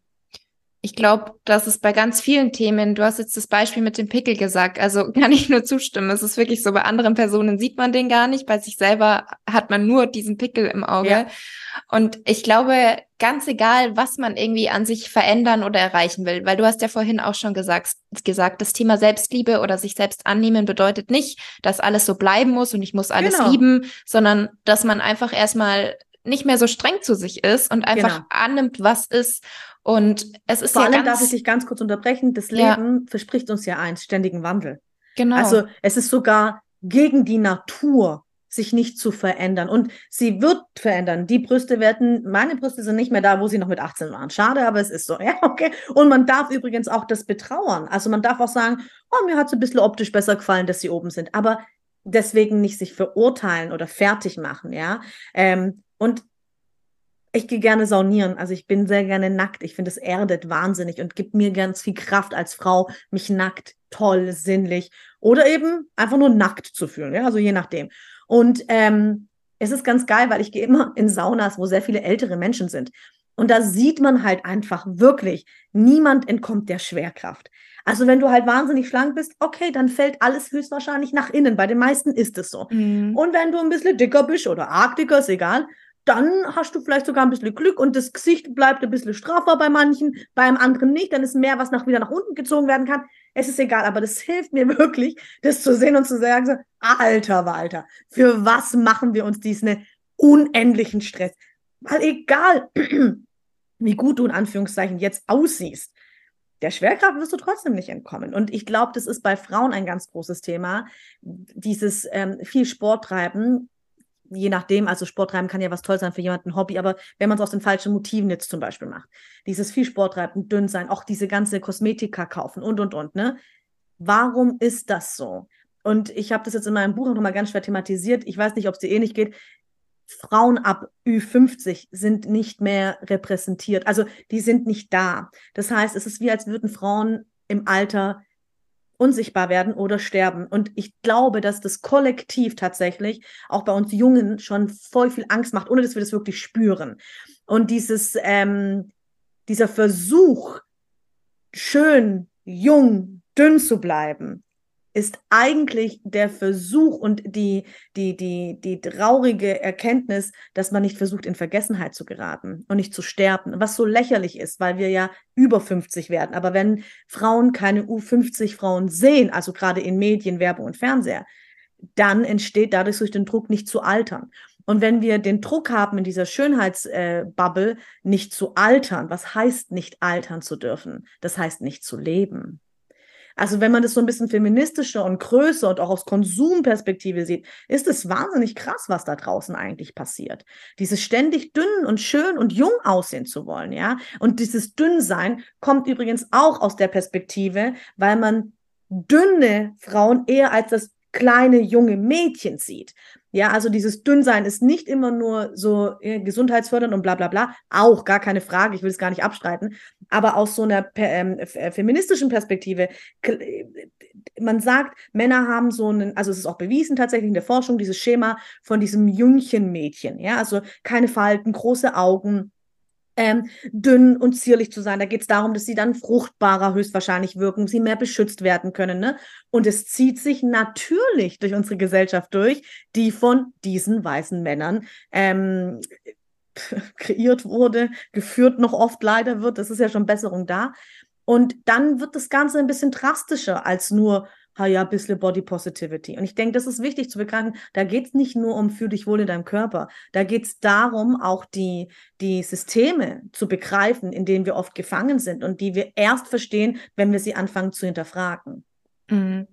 Ich glaube, das ist bei ganz vielen Themen, du hast jetzt das Beispiel mit dem Pickel gesagt, also kann ich nur zustimmen. Es ist wirklich so, bei anderen Personen sieht man den gar nicht, bei sich selber hat man nur diesen Pickel im Auge. Ja. Und ich glaube, ganz egal, was man irgendwie an sich verändern oder erreichen will, weil du hast ja vorhin auch schon gesagt, gesagt, das Thema Selbstliebe oder sich selbst annehmen bedeutet nicht, dass alles so bleiben muss und ich muss alles genau. lieben, sondern dass man einfach erstmal nicht mehr so streng zu sich ist und einfach genau. annimmt, was ist und es ist Vor ja allem ganz, darf ich dich ganz kurz unterbrechen. Das Leben ja. verspricht uns ja eins, ständigen Wandel. Genau. Also es ist sogar gegen die Natur, sich nicht zu verändern. Und sie wird verändern. Die Brüste werden, meine Brüste sind nicht mehr da, wo sie noch mit 18 waren. Schade, aber es ist so. Ja, okay. Und man darf übrigens auch das betrauern. Also man darf auch sagen, oh, mir hat es ein bisschen optisch besser gefallen, dass sie oben sind. Aber deswegen nicht sich verurteilen oder fertig machen, ja. Ähm, und ich gehe gerne saunieren. Also ich bin sehr gerne nackt. Ich finde, es erdet wahnsinnig und gibt mir ganz viel Kraft als Frau, mich nackt, toll, sinnlich oder eben einfach nur nackt zu fühlen. Ja, also je nachdem. Und ähm, es ist ganz geil, weil ich gehe immer in Saunas, wo sehr viele ältere Menschen sind. Und da sieht man halt einfach wirklich, niemand entkommt der Schwerkraft. Also wenn du halt wahnsinnig schlank bist, okay, dann fällt alles höchstwahrscheinlich nach innen. Bei den meisten ist es so. Mhm. Und wenn du ein bisschen dicker bist oder arg dicker, ist egal, dann hast du vielleicht sogar ein bisschen Glück und das Gesicht bleibt ein bisschen straffer bei manchen, beim anderen nicht, dann ist mehr, was nach, wieder nach unten gezogen werden kann. Es ist egal, aber das hilft mir wirklich, das zu sehen und zu sagen, alter Walter, für was machen wir uns diesen unendlichen Stress? Weil egal, wie gut du in Anführungszeichen jetzt aussiehst, der Schwerkraft wirst du trotzdem nicht entkommen. Und ich glaube, das ist bei Frauen ein ganz großes Thema. Dieses ähm, viel Sport treiben je nachdem, also Sport treiben kann ja was toll sein für jemanden, Hobby, aber wenn man es aus den falschen Motiven jetzt zum Beispiel macht, dieses viel Sport treiben, dünn sein, auch diese ganze Kosmetika kaufen und, und, und, ne? Warum ist das so? Und ich habe das jetzt in meinem Buch noch mal ganz schwer thematisiert. Ich weiß nicht, ob es dir ähnlich geht. Frauen ab Ü50 sind nicht mehr repräsentiert. Also die sind nicht da. Das heißt, es ist wie, als würden Frauen im Alter unsichtbar werden oder sterben. Und ich glaube, dass das Kollektiv tatsächlich auch bei uns Jungen schon voll viel Angst macht, ohne dass wir das wirklich spüren. Und dieses, ähm, dieser Versuch, schön, jung, dünn zu bleiben, ist eigentlich der Versuch und die, die, die, die traurige Erkenntnis, dass man nicht versucht, in Vergessenheit zu geraten und nicht zu sterben, was so lächerlich ist, weil wir ja über 50 werden. Aber wenn Frauen keine U50 Frauen sehen, also gerade in Medien, Werbung und Fernseher, dann entsteht dadurch durch den Druck nicht zu altern. Und wenn wir den Druck haben, in dieser Schönheitsbubble äh, nicht zu altern, was heißt nicht altern zu dürfen? Das heißt nicht zu leben. Also wenn man das so ein bisschen feministischer und größer und auch aus Konsumperspektive sieht, ist es wahnsinnig krass, was da draußen eigentlich passiert. Dieses ständig dünn und schön und jung aussehen zu wollen, ja. Und dieses Dünnsein kommt übrigens auch aus der Perspektive, weil man dünne Frauen eher als das kleine junge Mädchen sieht. Ja, also dieses Dünnsein ist nicht immer nur so äh, gesundheitsfördernd und bla bla bla. Auch gar keine Frage, ich will es gar nicht abstreiten. Aber aus so einer ähm, äh, feministischen Perspektive, äh, man sagt, Männer haben so einen, also es ist auch bewiesen tatsächlich in der Forschung, dieses Schema von diesem Jüngchenmädchen. Ja, also keine Falten, große Augen, ähm, dünn und zierlich zu sein. Da geht es darum, dass sie dann fruchtbarer höchstwahrscheinlich wirken, sie mehr beschützt werden können. Ne? Und es zieht sich natürlich durch unsere Gesellschaft durch, die von diesen weißen Männern ähm, kreiert wurde, geführt noch oft leider wird. Das ist ja schon Besserung da. Und dann wird das Ganze ein bisschen drastischer als nur ha ja, ein bisschen Body Positivity. Und ich denke, das ist wichtig zu begreifen. Da geht es nicht nur um fühl dich wohl in deinem Körper. Da geht es darum, auch die, die Systeme zu begreifen, in denen wir oft gefangen sind und die wir erst verstehen, wenn wir sie anfangen zu hinterfragen. Mhm.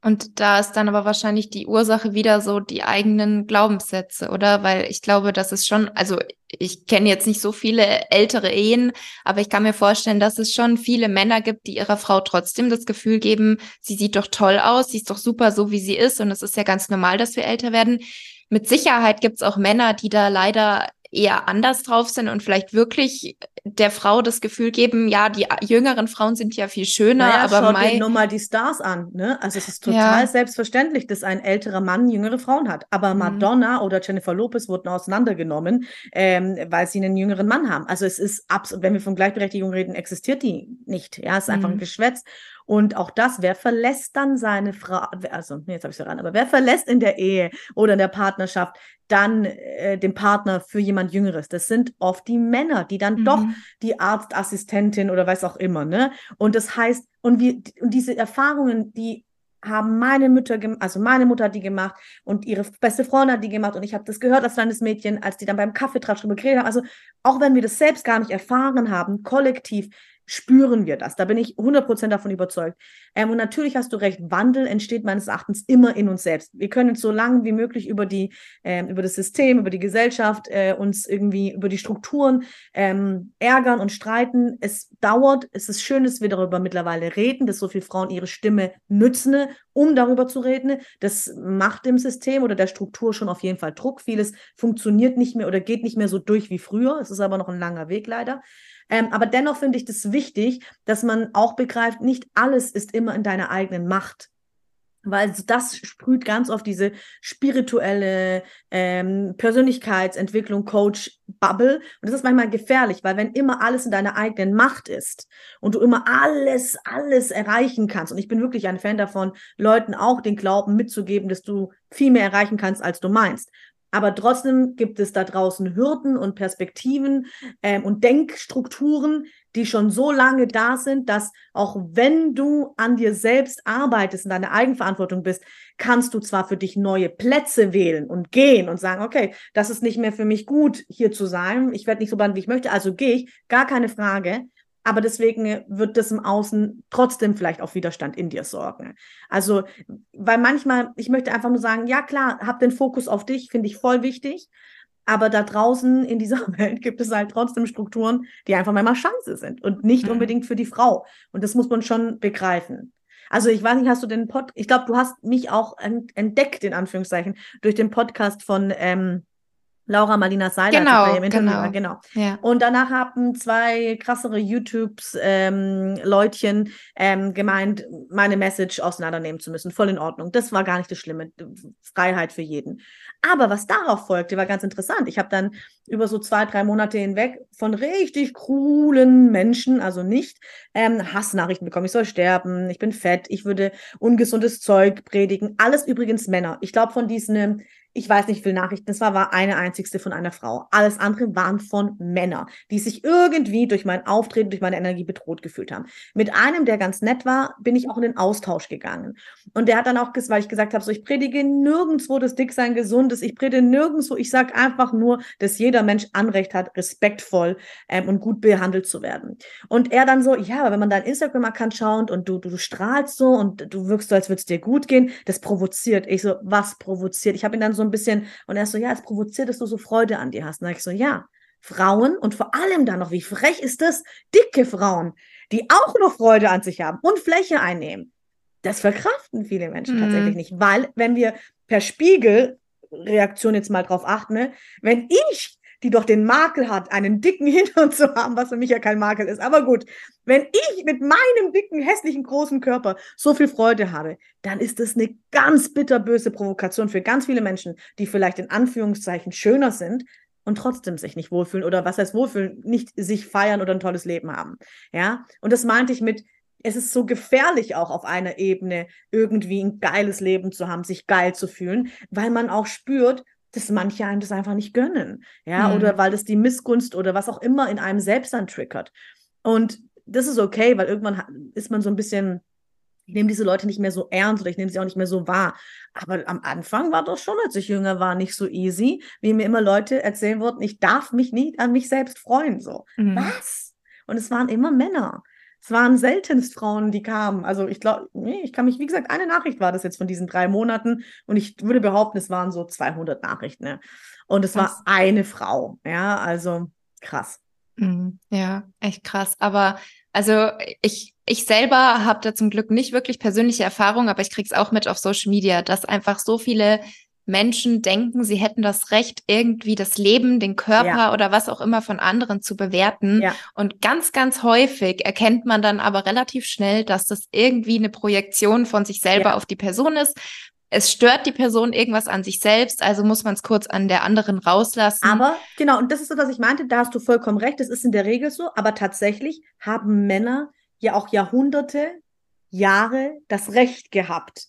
Und da ist dann aber wahrscheinlich die Ursache wieder so die eigenen Glaubenssätze, oder? Weil ich glaube, das ist schon, also ich kenne jetzt nicht so viele ältere Ehen, aber ich kann mir vorstellen, dass es schon viele Männer gibt, die ihrer Frau trotzdem das Gefühl geben, sie sieht doch toll aus, sie ist doch super so, wie sie ist. Und es ist ja ganz normal, dass wir älter werden. Mit Sicherheit gibt es auch Männer, die da leider eher anders drauf sind und vielleicht wirklich der Frau das Gefühl geben, ja, die jüngeren Frauen sind ja viel schöner, naja, aber schaut dir nur mal die Stars an, ne? Also es ist total ja. selbstverständlich, dass ein älterer Mann jüngere Frauen hat. Aber mhm. Madonna oder Jennifer Lopez wurden auseinandergenommen, ähm, weil sie einen jüngeren Mann haben. Also es ist absolut, wenn wir von Gleichberechtigung reden, existiert die nicht. Ja, es ist einfach mhm. ein Geschwätz. Und auch das, wer verlässt dann seine Frau, also jetzt habe ich es ran, aber wer verlässt in der Ehe oder in der Partnerschaft dann äh, den Partner für jemand Jüngeres? Das sind oft die Männer, die dann mhm. doch die Arztassistentin oder weiß auch immer, ne? Und das heißt, und wir, und diese Erfahrungen, die haben meine Mütter, also meine Mutter hat die gemacht und ihre beste Freundin hat die gemacht und ich habe das gehört als kleines Mädchen, als die dann beim Kaffeetratsch drüber geredet haben. Also auch wenn wir das selbst gar nicht erfahren haben, kollektiv spüren wir das. Da bin ich 100% davon überzeugt. Ähm, und natürlich hast du recht, Wandel entsteht meines Erachtens immer in uns selbst. Wir können so lange wie möglich über, die, äh, über das System, über die Gesellschaft, äh, uns irgendwie über die Strukturen ähm, ärgern und streiten. Es dauert, es ist schön, dass wir darüber mittlerweile reden, dass so viele Frauen ihre Stimme nützen, um darüber zu reden. Das macht dem System oder der Struktur schon auf jeden Fall Druck. Vieles funktioniert nicht mehr oder geht nicht mehr so durch wie früher. Es ist aber noch ein langer Weg leider. Ähm, aber dennoch finde ich das wichtig, dass man auch begreift, nicht alles ist immer in deiner eigenen Macht weil das sprüht ganz oft diese spirituelle ähm, Persönlichkeitsentwicklung, Coach, Bubble. Und das ist manchmal gefährlich, weil wenn immer alles in deiner eigenen Macht ist und du immer alles, alles erreichen kannst, und ich bin wirklich ein Fan davon, Leuten auch den Glauben mitzugeben, dass du viel mehr erreichen kannst, als du meinst. Aber trotzdem gibt es da draußen Hürden und Perspektiven ähm, und Denkstrukturen, die schon so lange da sind, dass auch wenn du an dir selbst arbeitest und deine Eigenverantwortung bist, kannst du zwar für dich neue Plätze wählen und gehen und sagen, okay, das ist nicht mehr für mich gut, hier zu sein. Ich werde nicht so behandelt, wie ich möchte, also gehe ich, gar keine Frage aber deswegen wird das im Außen trotzdem vielleicht auf Widerstand in dir sorgen. Also, weil manchmal, ich möchte einfach nur sagen, ja klar, hab den Fokus auf dich, finde ich voll wichtig, aber da draußen in dieser Welt gibt es halt trotzdem Strukturen, die einfach mal Chance sind und nicht mhm. unbedingt für die Frau. Und das muss man schon begreifen. Also ich weiß nicht, hast du den Pod, ich glaube, du hast mich auch entdeckt, in Anführungszeichen, durch den Podcast von ähm, Laura Marlina Seiler genau, bei ihrem Interview genau. genau. Ja. Und danach haben zwei krassere YouTubes-Leutchen ähm, ähm, gemeint, meine Message auseinandernehmen zu müssen. Voll in Ordnung. Das war gar nicht das Schlimme. Freiheit für jeden. Aber was darauf folgte, war ganz interessant. Ich habe dann über so zwei, drei Monate hinweg von richtig coolen Menschen, also nicht ähm, Hassnachrichten bekommen. Ich soll sterben, ich bin fett, ich würde ungesundes Zeug predigen. Alles übrigens Männer. Ich glaube, von diesen ich weiß nicht, wie viele Nachrichten es war, war eine einzigste von einer Frau. Alles andere waren von Männern, die sich irgendwie durch mein Auftreten, durch meine Energie bedroht gefühlt haben. Mit einem, der ganz nett war, bin ich auch in den Austausch gegangen. Und der hat dann auch, weil ich gesagt habe, so ich predige nirgendwo das Dicksein gesundes, ich predige nirgendwo, ich sage einfach nur, dass jeder Mensch Anrecht hat, respektvoll ähm, und gut behandelt zu werden. Und er dann so, ja, aber wenn man deinen Instagram-Account schaut und du, du, du strahlst so und du wirkst so, als würde es dir gut gehen, das provoziert. Ich so, was provoziert? Ich habe ihn dann so ein bisschen, und er ist so, ja, es provoziert, dass du so Freude an dir hast. Und dann ich so, ja, Frauen und vor allem dann noch, wie frech ist das, dicke Frauen, die auch noch Freude an sich haben und Fläche einnehmen. Das verkraften viele Menschen mhm. tatsächlich nicht, weil wenn wir per Spiegelreaktion jetzt mal drauf achten, ne, wenn ich die doch den Makel hat, einen dicken Hintern zu haben, was für mich ja kein Makel ist. Aber gut, wenn ich mit meinem dicken, hässlichen, großen Körper so viel Freude habe, dann ist das eine ganz bitterböse Provokation für ganz viele Menschen, die vielleicht in Anführungszeichen schöner sind, und trotzdem sich nicht wohlfühlen oder was heißt wohlfühlen, nicht sich feiern oder ein tolles Leben haben. Ja, und das meinte ich mit, es ist so gefährlich auch auf einer Ebene irgendwie ein geiles Leben zu haben, sich geil zu fühlen, weil man auch spürt, dass manche einem das einfach nicht gönnen. Ja, mhm. oder weil das die Missgunst oder was auch immer in einem selbst dann triggert. Und das ist okay, weil irgendwann ist man so ein bisschen, ich nehme diese Leute nicht mehr so ernst oder ich nehme sie auch nicht mehr so wahr. Aber am Anfang war das schon, als ich jünger war, nicht so easy, wie mir immer Leute erzählen wollten, ich darf mich nicht an mich selbst freuen. So, mhm. was? Und es waren immer Männer. Es waren seltenst Frauen, die kamen. Also ich glaube, nee, ich kann mich, wie gesagt, eine Nachricht war das jetzt von diesen drei Monaten und ich würde behaupten, es waren so 200 Nachrichten. Ne? Und es krass. war eine Frau. Ja, also krass. Mhm. Ja, echt krass. Aber also ich, ich selber habe da zum Glück nicht wirklich persönliche Erfahrung, aber ich kriege es auch mit auf Social Media, dass einfach so viele Menschen denken, sie hätten das Recht, irgendwie das Leben, den Körper ja. oder was auch immer von anderen zu bewerten. Ja. Und ganz, ganz häufig erkennt man dann aber relativ schnell, dass das irgendwie eine Projektion von sich selber ja. auf die Person ist. Es stört die Person irgendwas an sich selbst, also muss man es kurz an der anderen rauslassen. Aber genau, und das ist so, was ich meinte, da hast du vollkommen recht, das ist in der Regel so, aber tatsächlich haben Männer ja auch Jahrhunderte, Jahre das Recht gehabt,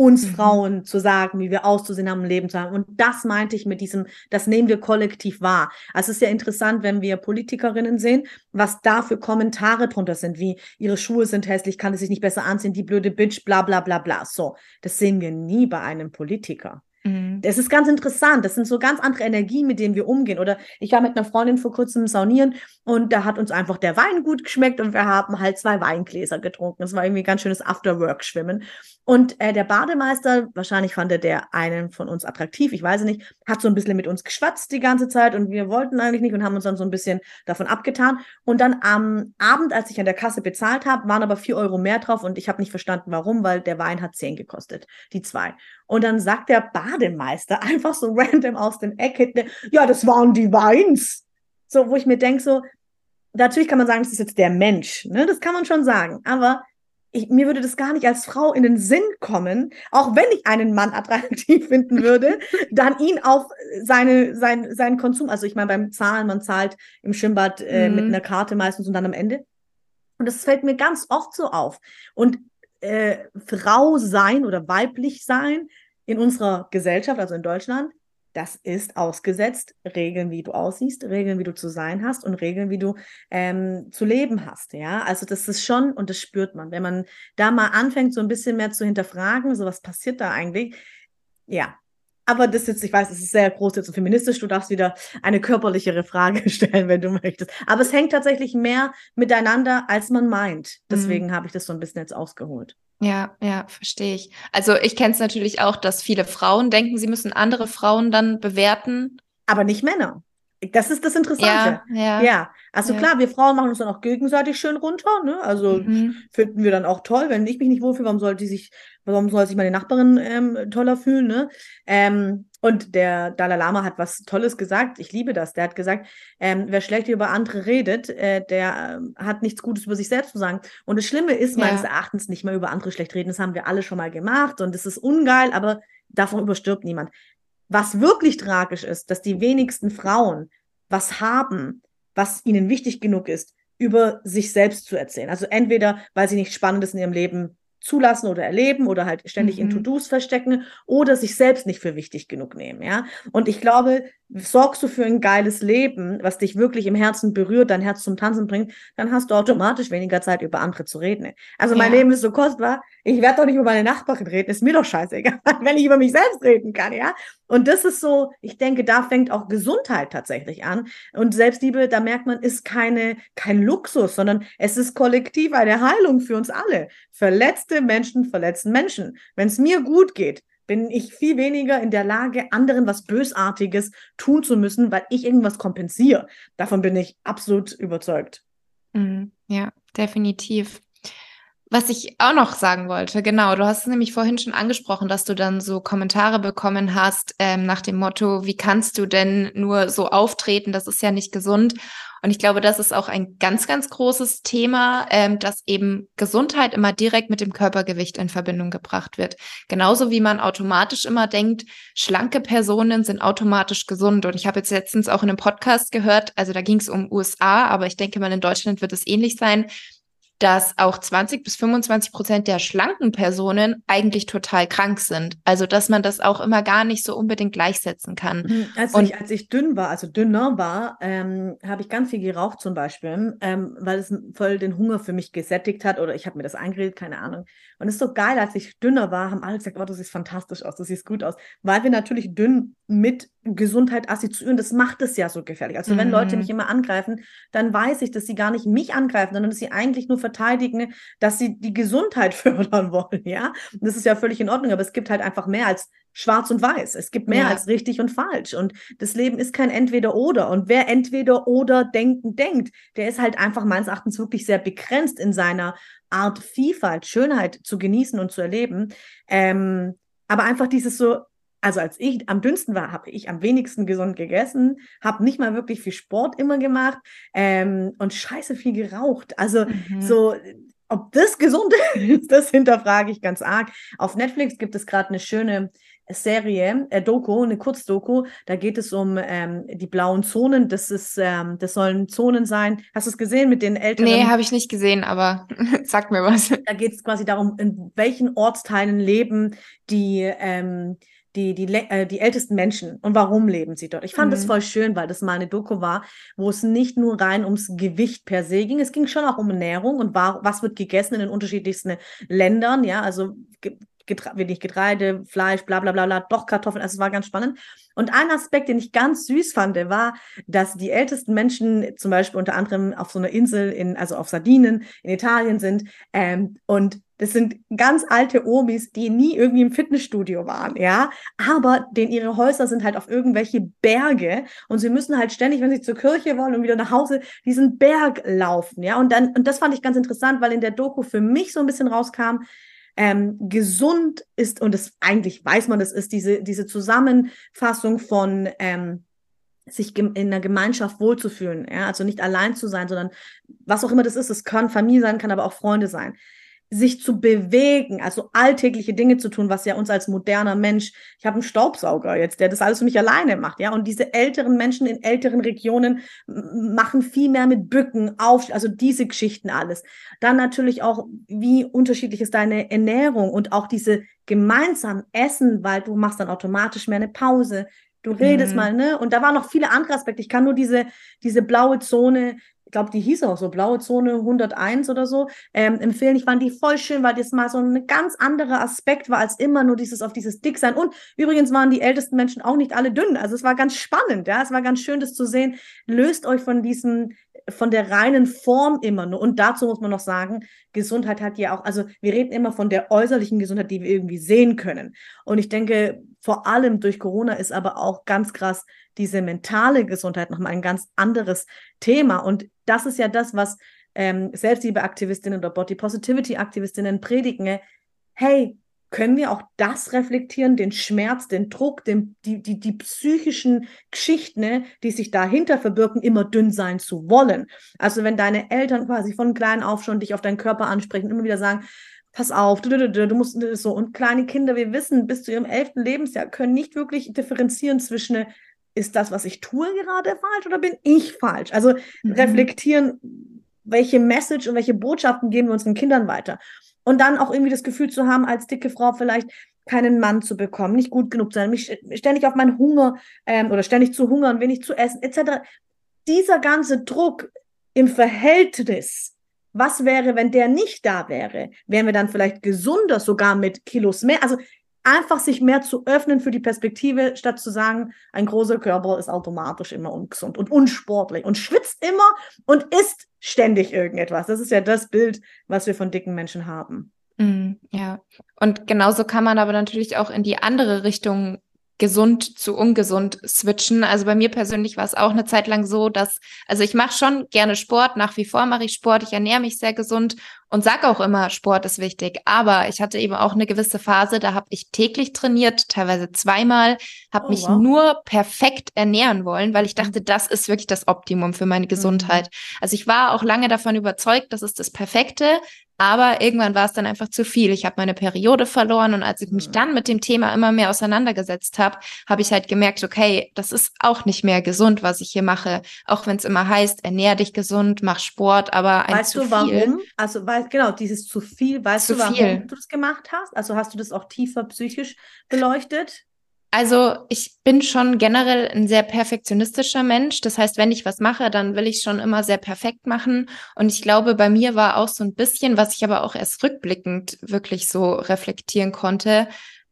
uns mhm. Frauen zu sagen, wie wir auszusehen haben, Leben zu haben. Und das meinte ich mit diesem, das nehmen wir kollektiv wahr. Also es ist ja interessant, wenn wir Politikerinnen sehen, was da für Kommentare drunter sind, wie ihre Schuhe sind hässlich, kann es sich nicht besser anziehen, die blöde Bitch, bla bla bla bla. So, das sehen wir nie bei einem Politiker. Mhm. Das ist ganz interessant. Das sind so ganz andere Energien, mit denen wir umgehen. Oder ich war mit einer Freundin vor kurzem saunieren und da hat uns einfach der Wein gut geschmeckt und wir haben halt zwei Weingläser getrunken. Das war irgendwie ein ganz schönes Afterwork-Schwimmen. Und äh, der Bademeister, wahrscheinlich fand er der einen von uns attraktiv, ich weiß nicht, hat so ein bisschen mit uns geschwatzt die ganze Zeit und wir wollten eigentlich nicht und haben uns dann so ein bisschen davon abgetan. Und dann am Abend, als ich an der Kasse bezahlt habe, waren aber vier Euro mehr drauf und ich habe nicht verstanden, warum, weil der Wein hat zehn gekostet, die zwei. Und dann sagt der Bademeister einfach so random aus dem Eck, ja, das waren die Weins. So, wo ich mir denke, so, natürlich kann man sagen, das ist jetzt der Mensch, ne? Das kann man schon sagen. Aber ich, mir würde das gar nicht als Frau in den Sinn kommen, auch wenn ich einen Mann attraktiv finden würde, dann ihn auf seine, sein, seinen Konsum, also ich meine beim Zahlen, man zahlt im Schwimmbad äh, mhm. mit einer Karte meistens und dann am Ende. Und das fällt mir ganz oft so auf. Und äh, Frau sein oder weiblich sein in unserer Gesellschaft, also in Deutschland, das ist ausgesetzt. Regeln, wie du aussiehst, Regeln, wie du zu sein hast und Regeln, wie du ähm, zu leben hast. Ja, also das ist schon, und das spürt man, wenn man da mal anfängt, so ein bisschen mehr zu hinterfragen, so was passiert da eigentlich. Ja, aber das jetzt, ich weiß, es ist sehr groß jetzt und feministisch. Du darfst wieder eine körperlichere Frage stellen, wenn du möchtest. Aber es hängt tatsächlich mehr miteinander, als man meint. Deswegen mhm. habe ich das so ein bisschen jetzt ausgeholt. Ja, ja, verstehe ich. Also ich kenne es natürlich auch, dass viele Frauen denken, sie müssen andere Frauen dann bewerten. Aber nicht Männer. Das ist das Interessante. Ja, ja. ja. also ja. klar, wir Frauen machen uns dann auch gegenseitig schön runter. Ne? Also mhm. finden wir dann auch toll. Wenn ich mich nicht wohlfühle, warum sollte sich, warum soll sich meine Nachbarin ähm, toller fühlen? Ne? Ähm, und der Dalai Lama hat was Tolles gesagt. Ich liebe das. Der hat gesagt, ähm, wer schlecht über andere redet, äh, der äh, hat nichts Gutes über sich selbst zu sagen. Und das Schlimme ist meines Erachtens nicht mehr über andere schlecht reden. Das haben wir alle schon mal gemacht und es ist ungeil, aber davon überstirbt niemand. Was wirklich tragisch ist, dass die wenigsten Frauen was haben, was ihnen wichtig genug ist, über sich selbst zu erzählen. Also entweder, weil sie nichts Spannendes in ihrem Leben zulassen oder erleben oder halt ständig mhm. in To-Dos verstecken oder sich selbst nicht für wichtig genug nehmen, ja. Und ich glaube, sorgst du für ein geiles Leben, was dich wirklich im Herzen berührt, dein Herz zum Tanzen bringt, dann hast du automatisch weniger Zeit, über andere zu reden. Also mein ja. Leben ist so kostbar, ich werde doch nicht über meine Nachbarin reden, ist mir doch scheißegal, wenn ich über mich selbst reden kann, ja. Und das ist so, ich denke, da fängt auch Gesundheit tatsächlich an. Und Selbstliebe, da merkt man, ist keine, kein Luxus, sondern es ist kollektiv eine Heilung für uns alle. Verletzte Menschen verletzen Menschen. Wenn es mir gut geht, bin ich viel weniger in der Lage, anderen was Bösartiges tun zu müssen, weil ich irgendwas kompensiere. Davon bin ich absolut überzeugt. Mhm. Ja, definitiv. Was ich auch noch sagen wollte, genau, du hast es nämlich vorhin schon angesprochen, dass du dann so Kommentare bekommen hast ähm, nach dem Motto, wie kannst du denn nur so auftreten, das ist ja nicht gesund. Und ich glaube, das ist auch ein ganz, ganz großes Thema, ähm, dass eben Gesundheit immer direkt mit dem Körpergewicht in Verbindung gebracht wird. Genauso wie man automatisch immer denkt, schlanke Personen sind automatisch gesund. Und ich habe jetzt letztens auch in einem Podcast gehört, also da ging es um USA, aber ich denke mal, in Deutschland wird es ähnlich sein dass auch 20 bis 25 Prozent der schlanken Personen eigentlich total krank sind. Also, dass man das auch immer gar nicht so unbedingt gleichsetzen kann. Mhm, als, Und, ich, als ich dünn war, also dünner war, ähm, habe ich ganz viel geraucht zum Beispiel, ähm, weil es voll den Hunger für mich gesättigt hat oder ich habe mir das eingeredet, keine Ahnung. Und es ist so geil, als ich dünner war, haben alle gesagt, oh, du siehst fantastisch aus, du siehst gut aus, weil wir natürlich dünn mit Gesundheit assoziieren, das macht es ja so gefährlich. Also, wenn Leute mhm. mich immer angreifen, dann weiß ich, dass sie gar nicht mich angreifen, sondern dass sie eigentlich nur verteidigen, dass sie die Gesundheit fördern wollen, ja. Und das ist ja völlig in Ordnung, aber es gibt halt einfach mehr als schwarz und weiß. Es gibt mehr ja. als richtig und falsch. Und das Leben ist kein Entweder-Oder. Und wer Entweder-Oder denken denkt, der ist halt einfach meines Erachtens wirklich sehr begrenzt in seiner Art Vielfalt, Schönheit zu genießen und zu erleben. Ähm, aber einfach dieses so, also als ich am dünnsten war, habe ich am wenigsten gesund gegessen, habe nicht mal wirklich viel Sport immer gemacht ähm, und scheiße viel geraucht. Also mhm. so, ob das gesund ist, das hinterfrage ich ganz arg. Auf Netflix gibt es gerade eine schöne Serie, äh, Doku, eine Kurzdoku. Da geht es um ähm, die blauen Zonen. Das ist, ähm, das sollen Zonen sein. Hast du es gesehen mit den Eltern? Nee, habe ich nicht gesehen, aber sag mir was. Da geht es quasi darum, in welchen Ortsteilen leben die ähm, die, die, äh, die ältesten Menschen und warum leben sie dort. Ich fand mhm. das voll schön, weil das mal eine Doku war, wo es nicht nur rein ums Gewicht per se ging, es ging schon auch um Ernährung und war, was wird gegessen in den unterschiedlichsten Ländern, ja, also Getre wenig Getreide, Fleisch, bla bla bla bla, doch Kartoffeln. Also es war ganz spannend. Und ein Aspekt, den ich ganz süß fand, war, dass die ältesten Menschen zum Beispiel unter anderem auf so einer Insel, in, also auf Sardinen in Italien sind. Ähm, und das sind ganz alte Omis, die nie irgendwie im Fitnessstudio waren, ja, aber denen ihre Häuser sind halt auf irgendwelche Berge und sie müssen halt ständig, wenn sie zur Kirche wollen und wieder nach Hause, diesen Berg laufen, ja. Und dann, und das fand ich ganz interessant, weil in der Doku für mich so ein bisschen rauskam, ähm, gesund ist, und das eigentlich weiß man, das ist diese, diese Zusammenfassung von ähm, sich in einer Gemeinschaft wohlzufühlen, ja? also nicht allein zu sein, sondern was auch immer das ist, es kann Familie sein, kann aber auch Freunde sein sich zu bewegen, also alltägliche Dinge zu tun, was ja uns als moderner Mensch, ich habe einen Staubsauger jetzt, der das alles für mich alleine macht, ja, und diese älteren Menschen in älteren Regionen machen viel mehr mit Bücken, auf, also diese Geschichten alles. Dann natürlich auch, wie unterschiedlich ist deine Ernährung und auch diese gemeinsam Essen, weil du machst dann automatisch mehr eine Pause, Du redest mhm. mal, ne? Und da waren noch viele andere Aspekte. Ich kann nur diese, diese blaue Zone ich glaube, die hieß auch so, Blaue Zone 101 oder so, ähm, empfehlen. Ich fand die voll schön, weil das mal so ein ganz anderer Aspekt war, als immer nur dieses auf dieses Dicksein. Und übrigens waren die ältesten Menschen auch nicht alle dünn. Also es war ganz spannend, ja. Es war ganz schön, das zu sehen. Löst euch von diesem, von der reinen Form immer nur. Und dazu muss man noch sagen, Gesundheit hat ja auch, also wir reden immer von der äußerlichen Gesundheit, die wir irgendwie sehen können. Und ich denke, vor allem durch Corona ist aber auch ganz krass diese mentale Gesundheit nochmal ein ganz anderes Thema. Und das ist ja das, was ähm, Selbstliebeaktivistinnen oder Body Positivity Aktivistinnen predigen. Hey, können wir auch das reflektieren, den Schmerz, den Druck, den, die, die, die psychischen Geschichten, ne, die sich dahinter verbirgen, immer dünn sein zu wollen. Also wenn deine Eltern quasi von klein auf schon dich auf deinen Körper ansprechen, immer wieder sagen, pass auf, du, du, du, du musst so. Und kleine Kinder, wir wissen, bis zu ihrem elften Lebensjahr können nicht wirklich differenzieren zwischen ist das, was ich tue, gerade falsch oder bin ich falsch? Also mhm. reflektieren, welche Message und welche Botschaften geben wir unseren Kindern weiter. Und dann auch irgendwie das Gefühl zu haben, als dicke Frau vielleicht keinen Mann zu bekommen, nicht gut genug zu sein, mich ständig auf meinen Hunger ähm, oder ständig zu hungern, wenig zu essen, etc. Dieser ganze Druck im Verhältnis, was wäre, wenn der nicht da wäre? Wären wir dann vielleicht gesunder, sogar mit Kilos mehr? Also einfach sich mehr zu öffnen für die Perspektive, statt zu sagen, ein großer Körper ist automatisch immer ungesund und unsportlich und schwitzt immer und isst ständig irgendetwas. Das ist ja das Bild, was wir von dicken Menschen haben. Mm, ja, und genauso kann man aber natürlich auch in die andere Richtung gesund zu ungesund switchen. Also bei mir persönlich war es auch eine Zeit lang so, dass, also ich mache schon gerne Sport, nach wie vor mache ich Sport, ich ernähre mich sehr gesund und sage auch immer, Sport ist wichtig. Aber ich hatte eben auch eine gewisse Phase, da habe ich täglich trainiert, teilweise zweimal, habe oh, mich wow. nur perfekt ernähren wollen, weil ich mhm. dachte, das ist wirklich das Optimum für meine Gesundheit. Mhm. Also ich war auch lange davon überzeugt, das ist das Perfekte, aber irgendwann war es dann einfach zu viel. Ich habe meine Periode verloren und als ich mich dann mit dem Thema immer mehr auseinandergesetzt habe, habe ich halt gemerkt, okay, das ist auch nicht mehr gesund, was ich hier mache. Auch wenn es immer heißt, ernähr dich gesund, mach Sport, aber ein weißt zu du warum? Viel, also weil, genau, dieses zu viel, weißt zu du, warum viel. du das gemacht hast? Also hast du das auch tiefer psychisch beleuchtet? Also ich bin schon generell ein sehr perfektionistischer Mensch. Das heißt, wenn ich was mache, dann will ich schon immer sehr perfekt machen. Und ich glaube, bei mir war auch so ein bisschen, was ich aber auch erst rückblickend wirklich so reflektieren konnte,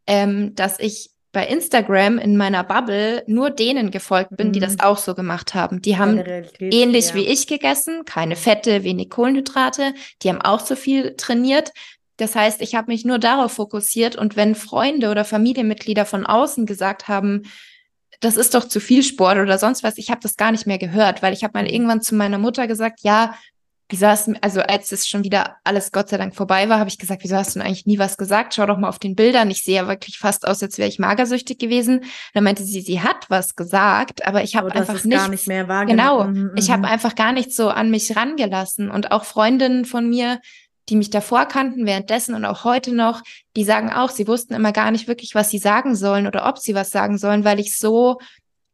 ähm, dass ich bei Instagram in meiner Bubble nur denen gefolgt bin, mhm. die das mhm. auch so gemacht haben. Die haben ähnlich ja. wie ich gegessen, keine Fette, wenig Kohlenhydrate. Die haben auch so viel trainiert. Das heißt, ich habe mich nur darauf fokussiert und wenn Freunde oder Familienmitglieder von außen gesagt haben, das ist doch zu viel Sport oder sonst was, ich habe das gar nicht mehr gehört, weil ich habe mal irgendwann zu meiner Mutter gesagt, ja, wieso hast du, also als es schon wieder alles Gott sei Dank vorbei war, habe ich gesagt, wieso hast du denn eigentlich nie was gesagt? Schau doch mal auf den Bildern. Ich sehe ja wirklich fast aus, als wäre ich magersüchtig gewesen. Dann meinte sie, sie hat was gesagt, aber ich habe einfach nichts, gar nicht mehr wahrgenommen. Genau, mhm, ich habe mhm. einfach gar nicht so an mich rangelassen. Und auch Freundinnen von mir, die mich davor kannten, währenddessen und auch heute noch, die sagen auch, sie wussten immer gar nicht wirklich, was sie sagen sollen oder ob sie was sagen sollen, weil ich so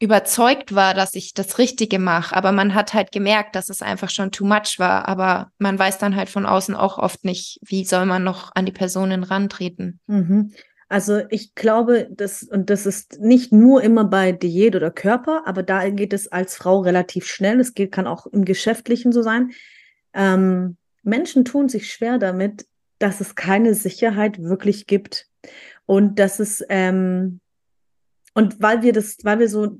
überzeugt war, dass ich das Richtige mache. Aber man hat halt gemerkt, dass es einfach schon too much war. Aber man weiß dann halt von außen auch oft nicht, wie soll man noch an die Personen rantreten. Mhm. Also ich glaube, das, und das ist nicht nur immer bei Diät oder Körper, aber da geht es als Frau relativ schnell. Es kann auch im Geschäftlichen so sein. Ähm, Menschen tun sich schwer damit, dass es keine Sicherheit wirklich gibt und dass es ähm, und weil wir das, weil wir so,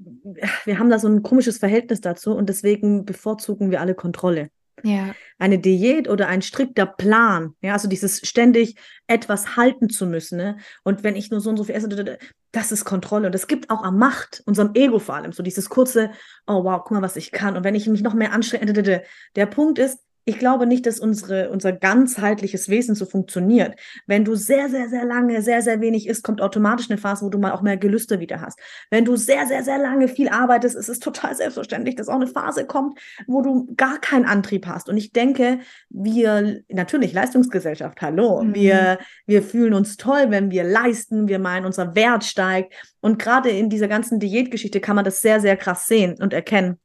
wir haben da so ein komisches Verhältnis dazu und deswegen bevorzugen wir alle Kontrolle. Ja. Eine Diät oder ein strikter Plan, ja, also dieses ständig etwas halten zu müssen, ne? Und wenn ich nur so und so viel esse, das ist Kontrolle. Und es gibt auch am Macht, unserem Ego vor allem, so dieses kurze, oh wow, guck mal, was ich kann. Und wenn ich mich noch mehr anstrenge, der Punkt ist, ich glaube nicht, dass unsere, unser ganzheitliches Wesen so funktioniert. Wenn du sehr, sehr, sehr lange, sehr, sehr wenig isst, kommt automatisch eine Phase, wo du mal auch mehr Gelüste wieder hast. Wenn du sehr, sehr, sehr lange viel arbeitest, ist es total selbstverständlich, dass auch eine Phase kommt, wo du gar keinen Antrieb hast. Und ich denke, wir, natürlich Leistungsgesellschaft, hallo, mhm. wir, wir fühlen uns toll, wenn wir leisten, wir meinen, unser Wert steigt. Und gerade in dieser ganzen Diätgeschichte kann man das sehr, sehr krass sehen und erkennen.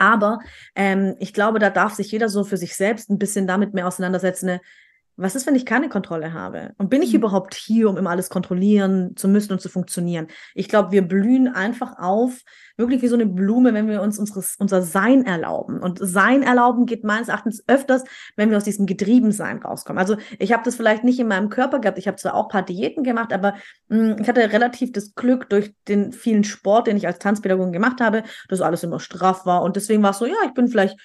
Aber ähm, ich glaube, da darf sich jeder so für sich selbst ein bisschen damit mehr auseinandersetzen. Ne? Was ist, wenn ich keine Kontrolle habe? Und bin ich mhm. überhaupt hier, um immer alles kontrollieren zu müssen und zu funktionieren? Ich glaube, wir blühen einfach auf, wirklich wie so eine Blume, wenn wir uns unseres, unser Sein erlauben. Und Sein erlauben geht meines Erachtens öfters, wenn wir aus diesem Getriebensein rauskommen. Also ich habe das vielleicht nicht in meinem Körper gehabt. Ich habe zwar auch ein paar Diäten gemacht, aber mh, hm, ich hatte relativ das Glück durch den vielen Sport, den ich als Tanzpädagogin gemacht habe, dass alles immer straff war. Und deswegen war es so, ja, ich bin vielleicht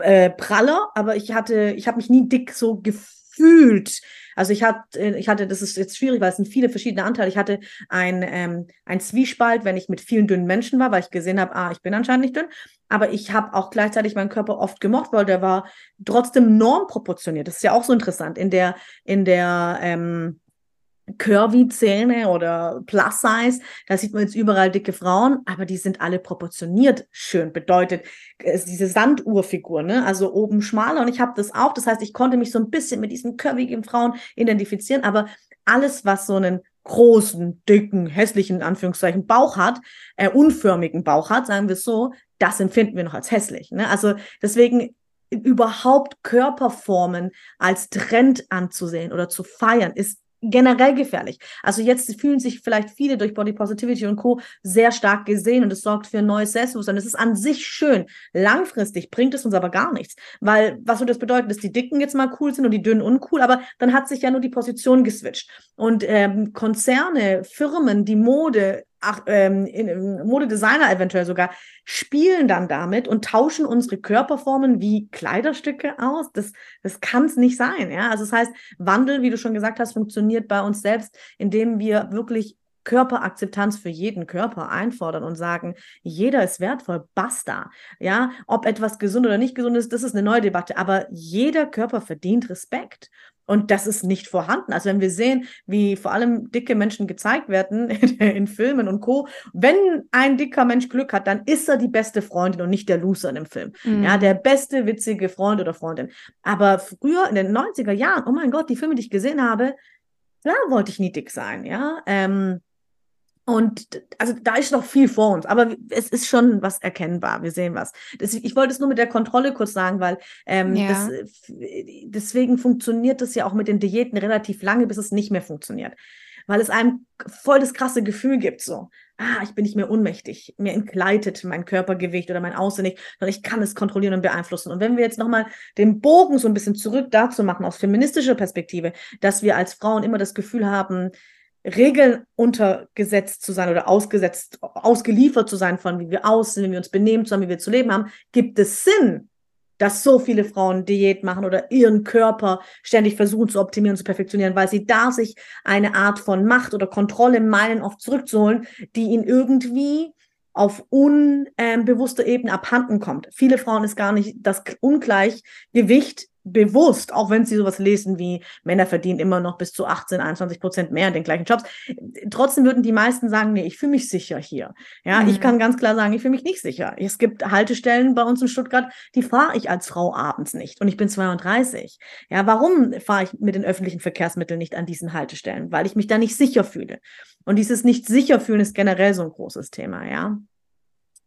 äh, praller, aber ich hatte, ich habe mich nie dick so gefühlt gefühlt. Also ich hatte, äh, ich hatte, das ist jetzt schwierig, weil es sind viele verschiedene Anteile. Ich hatte ein, ähm, ein Zwiespalt, wenn ich mit vielen dünnen Menschen war, weil ich gesehen habe, ah, ich bin anscheinend nicht dünn. Aber ich habe auch gleichzeitig meinen Körper oft gemocht, weil der war trotzdem normproportioniert. Das ist ja auch so interessant. In der, in der, ähm, Curvy-Zähne oder Plus-Size, da sieht man jetzt überall dicke Frauen, aber die sind alle proportioniert schön. Bedeutet, es diese Sanduhrfigur, ne? also oben schmaler und ich habe das auch. Das heißt, ich konnte mich so ein bisschen mit diesen curvigen Frauen identifizieren, aber alles, was so einen großen, dicken, hässlichen, Anführungszeichen, Bauch hat, äh, unförmigen Bauch hat, sagen wir so, das empfinden wir noch als hässlich. Ne? Also deswegen überhaupt Körperformen als Trend anzusehen oder zu feiern, ist generell gefährlich. Also jetzt fühlen sich vielleicht viele durch Body Positivity und Co. sehr stark gesehen und es sorgt für ein neues Selbstbewusstsein. Es ist an sich schön. Langfristig bringt es uns aber gar nichts. Weil, was würde das bedeuten, dass die Dicken jetzt mal cool sind und die Dünnen uncool, aber dann hat sich ja nur die Position geswitcht. Und ähm, Konzerne, Firmen, die Mode, ach, ähm, in, Modedesigner eventuell sogar, spielen dann damit und tauschen unsere Körperformen wie Kleiderstücke aus. Das, das kann es nicht sein. Ja? Also das heißt, Wandel, wie du schon gesagt hast, funktioniert bei uns selbst, indem wir wirklich Körperakzeptanz für jeden Körper einfordern und sagen, jeder ist wertvoll, basta. Ja, ob etwas gesund oder nicht gesund ist, das ist eine neue Debatte, aber jeder Körper verdient Respekt. Und das ist nicht vorhanden. Also wenn wir sehen, wie vor allem dicke Menschen gezeigt werden in, Filmen und Co., wenn ein dicker Mensch Glück hat, dann ist er die beste Freundin und nicht der Loser in dem Film. Mhm. Ja, der beste witzige Freund oder Freundin. Aber früher in den 90er Jahren, oh mein Gott, die Filme, die ich gesehen habe, da wollte ich nie dick sein, ja. Ähm, und also da ist noch viel vor uns, aber es ist schon was erkennbar. Wir sehen was. Das, ich wollte es nur mit der Kontrolle kurz sagen, weil ähm, ja. das, deswegen funktioniert das ja auch mit den Diäten relativ lange, bis es nicht mehr funktioniert. Weil es einem voll das krasse Gefühl gibt, so, ah, ich bin nicht mehr ohnmächtig, mir entgleitet mein Körpergewicht oder mein Aussehen nicht, sondern ich kann es kontrollieren und beeinflussen. Und wenn wir jetzt nochmal den Bogen so ein bisschen zurück dazu machen, aus feministischer Perspektive, dass wir als Frauen immer das Gefühl haben, Regeln untergesetzt zu sein oder ausgesetzt, ausgeliefert zu sein von wie wir aussehen, wie wir uns benehmen, zusammen, wie wir zu leben haben, gibt es Sinn, dass so viele Frauen Diät machen oder ihren Körper ständig versuchen zu optimieren, zu perfektionieren, weil sie da sich eine Art von Macht oder Kontrolle meinen, oft zurückzuholen, die ihnen irgendwie auf unbewusster Ebene abhanden kommt. Viele Frauen ist gar nicht das Ungleichgewicht bewusst, auch wenn sie sowas lesen wie Männer verdienen immer noch bis zu 18, 21 Prozent mehr in den gleichen Jobs. Trotzdem würden die meisten sagen, nee, ich fühle mich sicher hier. Ja, mhm. ich kann ganz klar sagen, ich fühle mich nicht sicher. Es gibt Haltestellen bei uns in Stuttgart, die fahre ich als Frau abends nicht und ich bin 32. Ja, warum fahre ich mit den öffentlichen Verkehrsmitteln nicht an diesen Haltestellen? Weil ich mich da nicht sicher fühle. Und dieses nicht sicher fühlen ist generell so ein großes Thema, ja.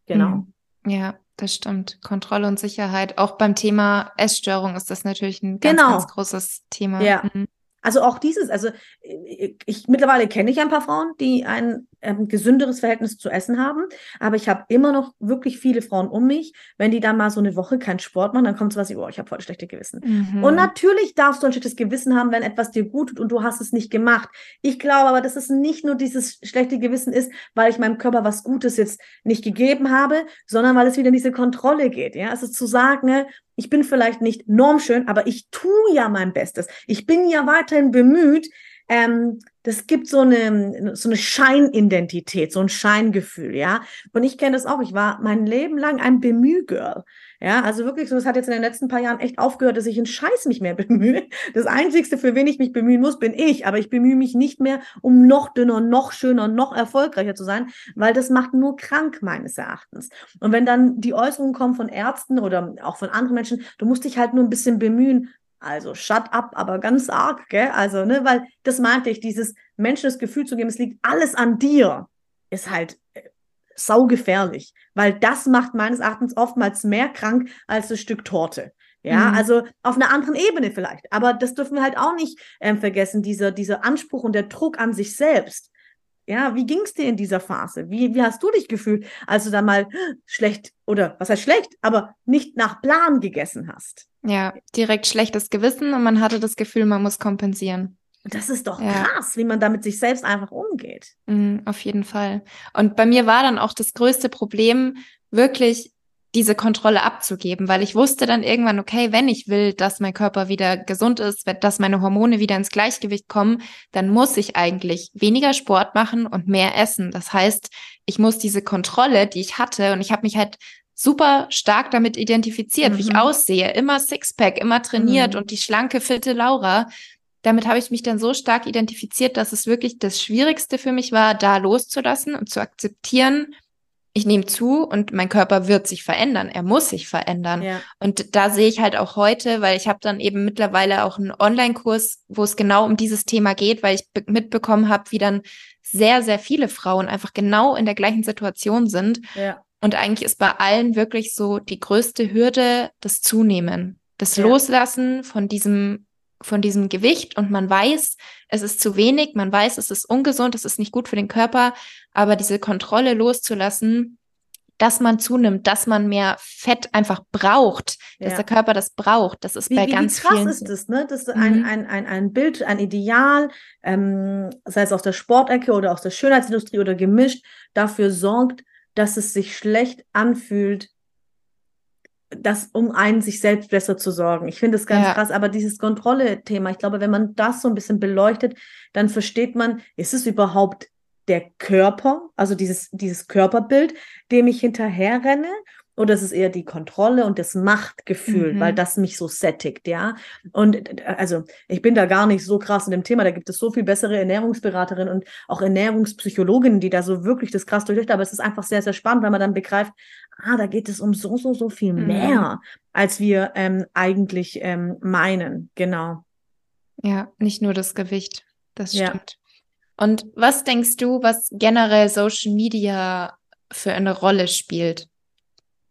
Genau. Mhm. Ja, das stimmt. Kontrolle und Sicherheit. Auch beim Thema Essstörung ist das natürlich ein ganz, genau. ganz großes Thema. Ja. Mhm. Also auch dieses, also ich, ich mittlerweile kenne ich ein paar Frauen, die ein ähm, gesünderes Verhältnis zu Essen haben, aber ich habe immer noch wirklich viele Frauen um mich, wenn die dann mal so eine Woche keinen Sport machen, dann kommt so was wie, oh, ich habe voll schlechte Gewissen. Mhm. Und natürlich darfst du ein schlechtes Gewissen haben, wenn etwas dir gut tut und du hast es nicht gemacht. Ich glaube aber, dass es nicht nur dieses schlechte Gewissen ist, weil ich meinem Körper was Gutes jetzt nicht gegeben habe, sondern weil es wieder in diese Kontrolle geht. Ja, also zu sagen, ne, ich bin vielleicht nicht normschön, aber ich tue ja mein Bestes. Ich bin ja weiterhin bemüht. Ähm, das gibt so eine, so eine Scheinidentität, so ein Scheingefühl, ja. Und ich kenne das auch. Ich war mein Leben lang ein Bemühgirl. Ja, also wirklich so, das hat jetzt in den letzten paar Jahren echt aufgehört, dass ich einen Scheiß mich mehr bemühe. Das Einzigste, für wen ich mich bemühen muss, bin ich. Aber ich bemühe mich nicht mehr, um noch dünner, noch schöner, noch erfolgreicher zu sein, weil das macht nur krank, meines Erachtens. Und wenn dann die Äußerungen kommen von Ärzten oder auch von anderen Menschen, du musst dich halt nur ein bisschen bemühen, also shut up, aber ganz arg, gell? Also, ne, weil das meinte ich, dieses Menschen das Gefühl zu geben, es liegt alles an dir, ist halt saugefährlich, weil das macht meines Erachtens oftmals mehr krank als das Stück Torte. Ja, mhm. also auf einer anderen Ebene vielleicht. Aber das dürfen wir halt auch nicht ähm, vergessen, dieser, dieser Anspruch und der Druck an sich selbst. Ja, wie ging es dir in dieser Phase? Wie, wie hast du dich gefühlt, als du dann mal schlecht oder was heißt schlecht, aber nicht nach Plan gegessen hast? Ja, direkt schlechtes Gewissen und man hatte das Gefühl, man muss kompensieren. Das ist doch ja. krass, wie man damit sich selbst einfach umgeht. Mhm, auf jeden Fall. Und bei mir war dann auch das größte Problem, wirklich diese Kontrolle abzugeben, weil ich wusste dann irgendwann, okay, wenn ich will, dass mein Körper wieder gesund ist, dass meine Hormone wieder ins Gleichgewicht kommen, dann muss ich eigentlich weniger Sport machen und mehr essen. Das heißt, ich muss diese Kontrolle, die ich hatte, und ich habe mich halt super stark damit identifiziert, mhm. wie ich mhm. aussehe, immer Sixpack, immer trainiert mhm. und die schlanke, fitte Laura, damit habe ich mich dann so stark identifiziert, dass es wirklich das Schwierigste für mich war, da loszulassen und zu akzeptieren, ich nehme zu und mein Körper wird sich verändern. Er muss sich verändern. Ja. Und da sehe ich halt auch heute, weil ich habe dann eben mittlerweile auch einen Online-Kurs, wo es genau um dieses Thema geht, weil ich mitbekommen habe, wie dann sehr, sehr viele Frauen einfach genau in der gleichen Situation sind. Ja. Und eigentlich ist bei allen wirklich so die größte Hürde das Zunehmen, das ja. Loslassen von diesem von diesem Gewicht und man weiß, es ist zu wenig, man weiß, es ist ungesund, es ist nicht gut für den Körper, aber diese Kontrolle loszulassen, dass man zunimmt, dass man mehr Fett einfach braucht, dass ja. der Körper das braucht, das ist wie, bei wie, ganz wie krass vielen. ist das, ne? Das ist ein, mhm. ein, ein, ein Bild, ein Ideal, ähm, sei es aus der Sportecke oder aus der Schönheitsindustrie oder gemischt, dafür sorgt, dass es sich schlecht anfühlt, das, um einen sich selbst besser zu sorgen. Ich finde es ganz ja. krass, aber dieses Kontrolle-Thema, ich glaube, wenn man das so ein bisschen beleuchtet, dann versteht man, ist es überhaupt der Körper, also dieses, dieses Körperbild, dem ich hinterher renne? Oder ist es eher die Kontrolle und das Machtgefühl, mhm. weil das mich so sättigt, ja? Und also ich bin da gar nicht so krass in dem Thema. Da gibt es so viel bessere Ernährungsberaterinnen und auch Ernährungspsychologinnen, die da so wirklich das krass durchleuchten. Aber es ist einfach sehr, sehr spannend, weil man dann begreift, ah, da geht es um so, so, so viel mhm. mehr, als wir ähm, eigentlich ähm, meinen. Genau. Ja, nicht nur das Gewicht. Das stimmt. Ja. Und was denkst du, was generell Social Media für eine Rolle spielt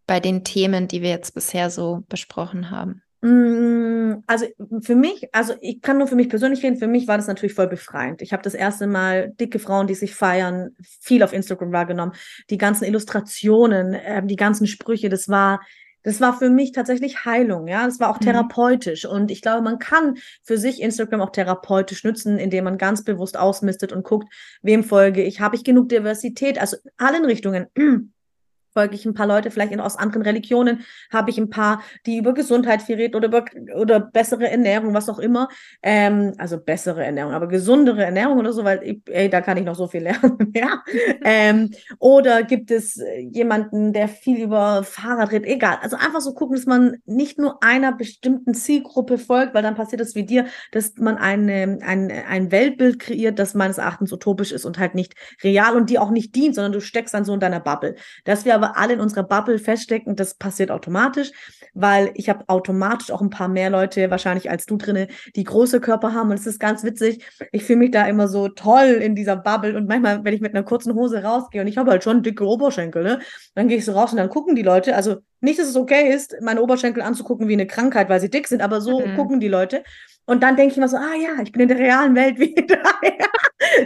bei den Themen, die wir jetzt bisher so besprochen haben? Mm, also für mich, also ich kann nur für mich persönlich reden, für mich war das natürlich voll befreiend. Ich habe das erste Mal dicke Frauen, die sich feiern, viel auf Instagram wahrgenommen. Die ganzen Illustrationen, äh, die ganzen Sprüche, das war, das war für mich tatsächlich Heilung, ja. Das war auch mhm. therapeutisch. Und ich glaube, man kann für sich Instagram auch therapeutisch nutzen, indem man ganz bewusst ausmistet und guckt, wem folge ich, habe ich genug Diversität, also allen Richtungen. Folge ich ein paar Leute, vielleicht aus anderen Religionen, habe ich ein paar, die über Gesundheit viel reden oder über oder bessere Ernährung, was auch immer. Ähm, also bessere Ernährung, aber gesundere Ernährung oder so, weil ich, ey, da kann ich noch so viel lernen. ja. ähm, oder gibt es jemanden, der viel über Fahrrad redet? Egal. Also einfach so gucken, dass man nicht nur einer bestimmten Zielgruppe folgt, weil dann passiert es wie dir, dass man eine, ein, ein Weltbild kreiert, das meines Erachtens utopisch ist und halt nicht real und die auch nicht dient, sondern du steckst dann so in deiner Bubble. Dass wir aber wir alle in unserer Bubble feststecken, das passiert automatisch, weil ich habe automatisch auch ein paar mehr Leute wahrscheinlich als du drinne, die große Körper haben und es ist ganz witzig. Ich fühle mich da immer so toll in dieser Bubble und manchmal, wenn ich mit einer kurzen Hose rausgehe und ich habe halt schon dicke Oberschenkel, ne, dann gehe ich so raus und dann gucken die Leute, also nicht, dass es okay ist, meine Oberschenkel anzugucken wie eine Krankheit, weil sie dick sind, aber so mhm. gucken die Leute. Und dann denke ich immer so, ah ja, ich bin in der realen Welt wieder.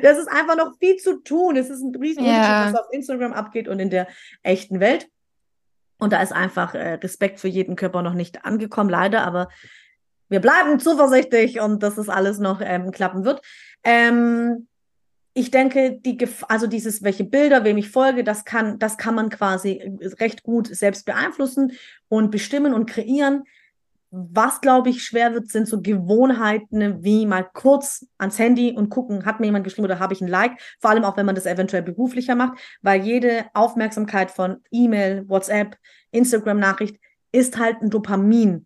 das ist einfach noch viel zu tun. Es ist ein riesen ja. was auf Instagram abgeht und in der echten Welt. Und da ist einfach äh, Respekt für jeden Körper noch nicht angekommen, leider, aber wir bleiben zuversichtlich und dass es alles noch ähm, klappen wird. Ähm, ich denke, die also dieses, welche Bilder, wem ich folge, das kann, das kann man quasi äh, recht gut selbst beeinflussen und bestimmen und kreieren. Was, glaube ich, schwer wird, sind so Gewohnheiten wie mal kurz ans Handy und gucken, hat mir jemand geschrieben oder habe ich ein Like? Vor allem auch, wenn man das eventuell beruflicher macht, weil jede Aufmerksamkeit von E-Mail, WhatsApp, Instagram-Nachricht ist halt ein Dopamin.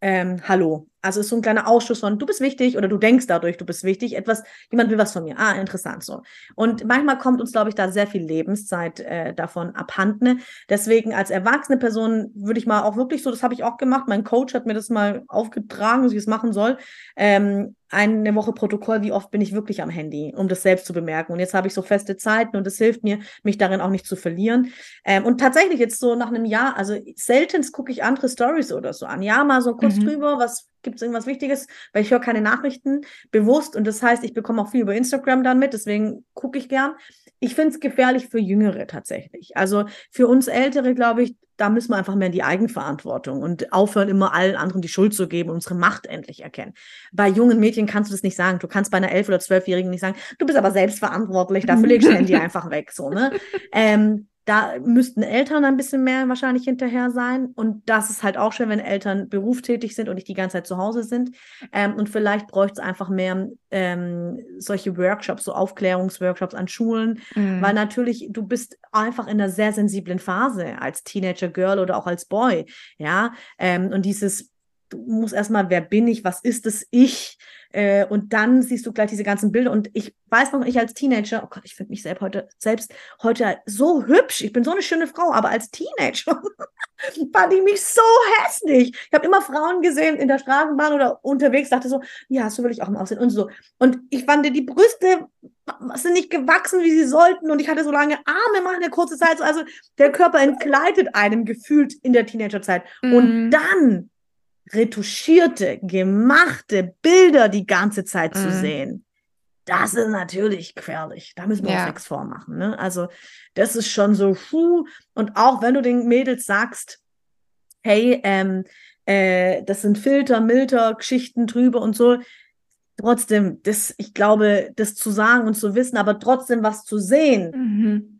Ähm, Hallo. Also ist so ein kleiner Ausschuss von, du bist wichtig oder du denkst dadurch, du bist wichtig. Etwas, jemand will was von mir. Ah, interessant so. Und manchmal kommt uns, glaube ich, da sehr viel Lebenszeit äh, davon abhanden. Deswegen als erwachsene Person würde ich mal auch wirklich so, das habe ich auch gemacht. Mein Coach hat mir das mal aufgetragen, dass ich es machen soll. Ähm, eine Woche Protokoll, wie oft bin ich wirklich am Handy, um das selbst zu bemerken. Und jetzt habe ich so feste Zeiten und es hilft mir, mich darin auch nicht zu verlieren. Ähm, und tatsächlich jetzt so nach einem Jahr, also selten gucke ich andere Stories oder so an. Ja, mal so kurz mhm. drüber, was gibt es irgendwas Wichtiges, weil ich höre keine Nachrichten bewusst und das heißt, ich bekomme auch viel über Instagram dann mit, deswegen gucke ich gern. Ich finde es gefährlich für Jüngere tatsächlich. Also für uns Ältere, glaube ich, da müssen wir einfach mehr in die Eigenverantwortung und aufhören, immer allen anderen die Schuld zu geben und unsere Macht endlich erkennen. Bei jungen Mädchen kannst du das nicht sagen. Du kannst bei einer elf- oder zwölfjährigen nicht sagen, du bist aber selbstverantwortlich, dafür legst du Handy einfach weg. So, ne? Ähm, da müssten Eltern ein bisschen mehr wahrscheinlich hinterher sein. Und das ist halt auch schön, wenn Eltern berufstätig sind und nicht die ganze Zeit zu Hause sind. Ähm, und vielleicht bräuchte es einfach mehr ähm, solche Workshops, so Aufklärungsworkshops an Schulen, mhm. weil natürlich du bist einfach in einer sehr sensiblen Phase als Teenager Girl oder auch als Boy. Ja, ähm, und dieses du musst erstmal, wer bin ich, was ist es ich? Äh, und dann siehst du gleich diese ganzen Bilder. Und ich weiß noch, ich als Teenager, oh Gott, ich finde mich selbst heute, selbst heute so hübsch. Ich bin so eine schöne Frau, aber als Teenager fand ich mich so hässlich. Ich habe immer Frauen gesehen in der Straßenbahn oder unterwegs, dachte so, ja, so will ich auch mal aussehen und so. Und ich fand die Brüste sind nicht gewachsen, wie sie sollten. Und ich hatte so lange Arme mal eine kurze Zeit. Also der Körper entgleitet einem gefühlt in der Teenagerzeit. Mhm. Und dann retuschierte, gemachte Bilder die ganze Zeit mhm. zu sehen, das ist natürlich gefährlich. Da müssen wir ja. uns nichts vormachen. Ne? Also das ist schon so, puh. und auch wenn du den Mädels sagst, hey, ähm, äh, das sind Filter, Milter, Geschichten drüber und so, trotzdem, das, ich glaube, das zu sagen und zu wissen, aber trotzdem was zu sehen, mhm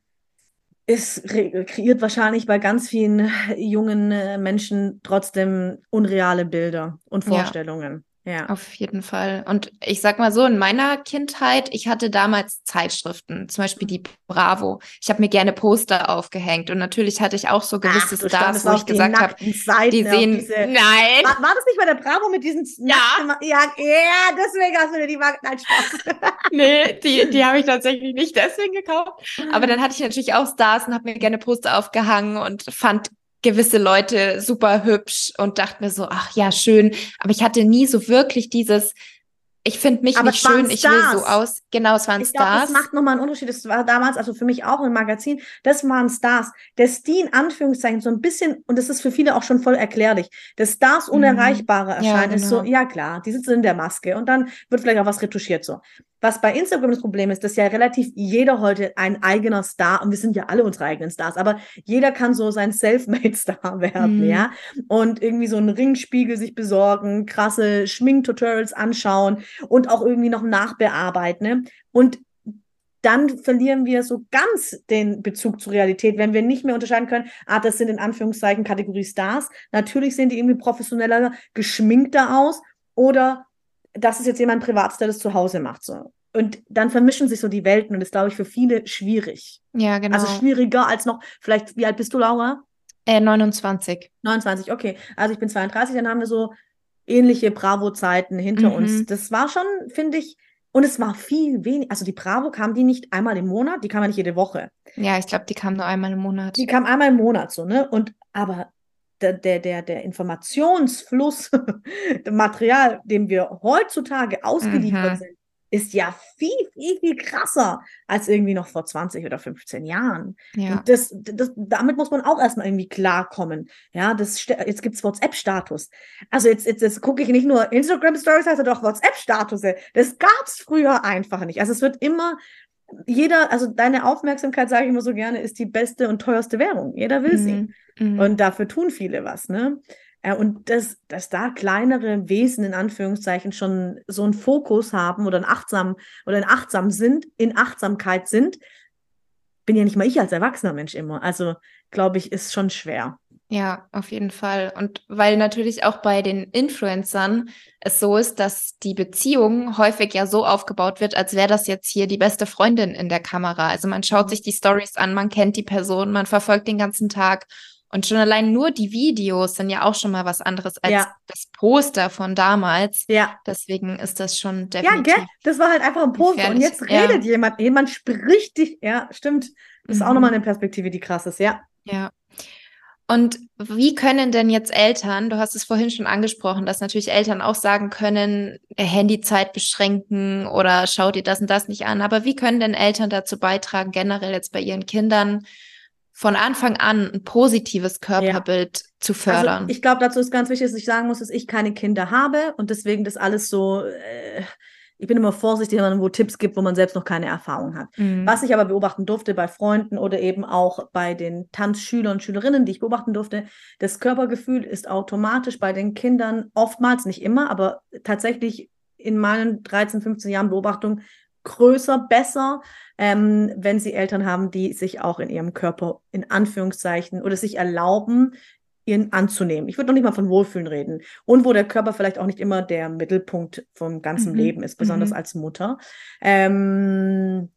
ist kreiert wahrscheinlich bei ganz vielen jungen äh, Menschen trotzdem unreale Bilder und Vorstellungen. Ja. Auf jeden Fall. Und ich sag mal so, in meiner Kindheit, ich hatte damals Zeitschriften, zum Beispiel die Bravo. Ich habe mir gerne Poster aufgehängt und natürlich hatte ich auch so gewisse Ach, Stars, wo ich gesagt habe, die sehen. Diese, nein. War, war, das nicht bei der Bravo mit diesen Ja. ja, ja, deswegen hast du dir die Marken. Nein, Spaß. nee, die, die habe ich tatsächlich nicht deswegen gekauft. Aber dann hatte ich natürlich auch Stars und habe mir gerne Poster aufgehangen und fand gewisse Leute super hübsch und dachte mir so, ach ja, schön. Aber ich hatte nie so wirklich dieses, ich finde mich Aber nicht schön, ich will so aus. Genau, es waren ich Stars. Glaub, das macht nochmal einen Unterschied. Das war damals, also für mich auch im Magazin, das waren Stars. Dass die in Anführungszeichen so ein bisschen, und das ist für viele auch schon voll erklärlich, dass Stars mhm. Unerreichbare mhm. erscheinen, ja, genau. ist so, genau. ja klar, die sitzen in der Maske und dann wird vielleicht auch was retuschiert so. Was bei Instagram das Problem ist, dass ja relativ jeder heute ein eigener Star, und wir sind ja alle unsere eigenen Stars, aber jeder kann so sein Selfmade-Star werden, mhm. ja. Und irgendwie so einen Ringspiegel sich besorgen, krasse Schminktutorials anschauen und auch irgendwie noch nachbearbeiten. Ne? Und dann verlieren wir so ganz den Bezug zur Realität, wenn wir nicht mehr unterscheiden können, ah, das sind in Anführungszeichen Kategorie Stars. Natürlich sehen die irgendwie professioneller, geschminkter aus oder das ist jetzt jemand Privates, der das zu Hause macht. So. Und dann vermischen sich so die Welten und das ist, glaube ich, für viele schwierig. Ja, genau. Also schwieriger als noch, vielleicht, wie alt bist du, Laura? Äh, 29. 29, okay. Also ich bin 32, dann haben wir so ähnliche Bravo-Zeiten hinter Mhm. uns. Das war schon, finde ich, und es war viel weniger. Also die Bravo kam die nicht einmal im Monat, die kam ja nicht jede Woche. Ja, ich glaube, die kam nur einmal im Monat. Die kam einmal im Monat so, ne? Und aber der, der, der, der Informationsfluss, der Material, dem wir heutzutage ausgeliefert Mhm. sind, ist ja viel, viel, viel krasser als irgendwie noch vor 20 oder 15 Jahren. Ja. Und das, das, damit muss man auch erstmal irgendwie klarkommen. Ja, das, jetzt gibt es WhatsApp-Status. Also jetzt, jetzt, jetzt gucke ich nicht nur Instagram-Stories, also doch WhatsApp-Status. Das gab es früher einfach nicht. Also es wird immer, jeder, also deine Aufmerksamkeit, sage ich immer so gerne, ist die beste und teuerste Währung. Jeder will sie. Mhm. Mhm. Und dafür tun viele was, ne? Äh, Und dass, dass da kleinere Wesen in Anführungszeichen schon so einen Fokus haben oder ein achtsam oder ein achtsam sind, in Achtsamkeit sind, bin ja nicht mal ich als erwachsener Mensch immer. Also glaube ich, ist schon schwer. Ja, auf jeden Fall. Und weil natürlich auch bei den Influencern es so ist, dass die Beziehung häufig ja so aufgebaut wird, als wäre das jetzt hier die beste Freundin in der Kamera. Also man schaut sich die Stories an, man kennt die Person, man verfolgt den ganzen Tag. Und schon allein nur die Videos sind ja auch schon mal was anderes als Ja. das Poster von damals. Ja. Deswegen ist das schon Ja, definitiv. gell? Das war halt einfach ein Poster. Und Gefährlich, jetzt ja. redet jemand, jemand spricht dich. Ja, stimmt. Das ist auch Mhm. nochmal eine Perspektive, die krass ist, ja. Ja. Und wie können denn jetzt Eltern, du hast es vorhin schon angesprochen, dass natürlich Eltern auch sagen können, äh, Handyzeit beschränken oder schau dir das und das nicht an. Aber wie können denn Eltern dazu beitragen, generell jetzt bei ihren Kindern von Anfang an ein positives Körperbild zu fördern? Also ich glaube, dazu ist ganz wichtig, dass ich sagen muss, dass ich keine Kinder habe und deswegen das alles so, äh, ich bin immer vorsichtig, wenn man wo Tipps gibt, wo man selbst noch keine Erfahrung hat. Mhm. Was ich aber beobachten durfte bei Freunden oder eben auch bei den Tanzschülern und Schülerinnen, die ich beobachten durfte, das Körpergefühl ist automatisch bei den Kindern oftmals, nicht immer, aber tatsächlich in meinen 13, 15 Jahren Beobachtung größer, besser, ähm, wenn sie Eltern haben, die sich auch in ihrem Körper in Anführungszeichen oder sich erlauben, ihn anzunehmen. Ich würde noch nicht mal von Wohlfühlen reden. Und wo der Körper vielleicht auch nicht immer der Mittelpunkt vom ganzen Mhm. Leben ist, besonders Mhm. als Mutter. Ähm,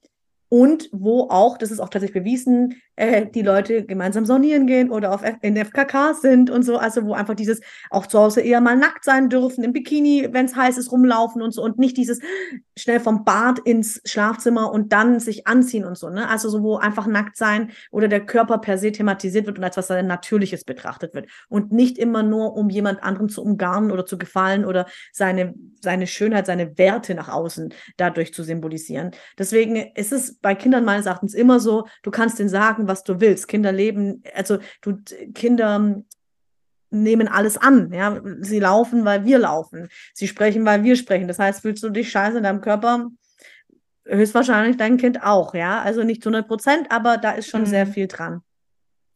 und wo auch, das ist auch tatsächlich bewiesen, äh, die Leute gemeinsam saunieren gehen oder auf F in FKK sind und so, also wo einfach dieses auch zu Hause eher mal nackt sein dürfen, im Bikini, wenn es heiß ist, rumlaufen und so und nicht dieses schnell vom Bad ins Schlafzimmer und dann sich anziehen und so, ne? Also so, wo einfach nackt sein oder der Körper per se thematisiert wird und als was Natürliches betrachtet wird und nicht immer nur, um jemand anderen zu umgarnen oder zu gefallen oder seine, seine Schönheit, seine Werte nach außen dadurch zu symbolisieren. Deswegen ist es bei Kindern meines Erachtens immer so, du kannst denen sagen, was du willst. Kinder leben, also du, Kinder nehmen alles an, ja. Sie laufen, weil wir laufen. Sie sprechen, weil wir sprechen. Das heißt, fühlst du dich scheiße in deinem Körper, höchstwahrscheinlich dein Kind auch, ja. Also nicht zu 100 Prozent, aber da ist schon sehr Mhm. viel dran.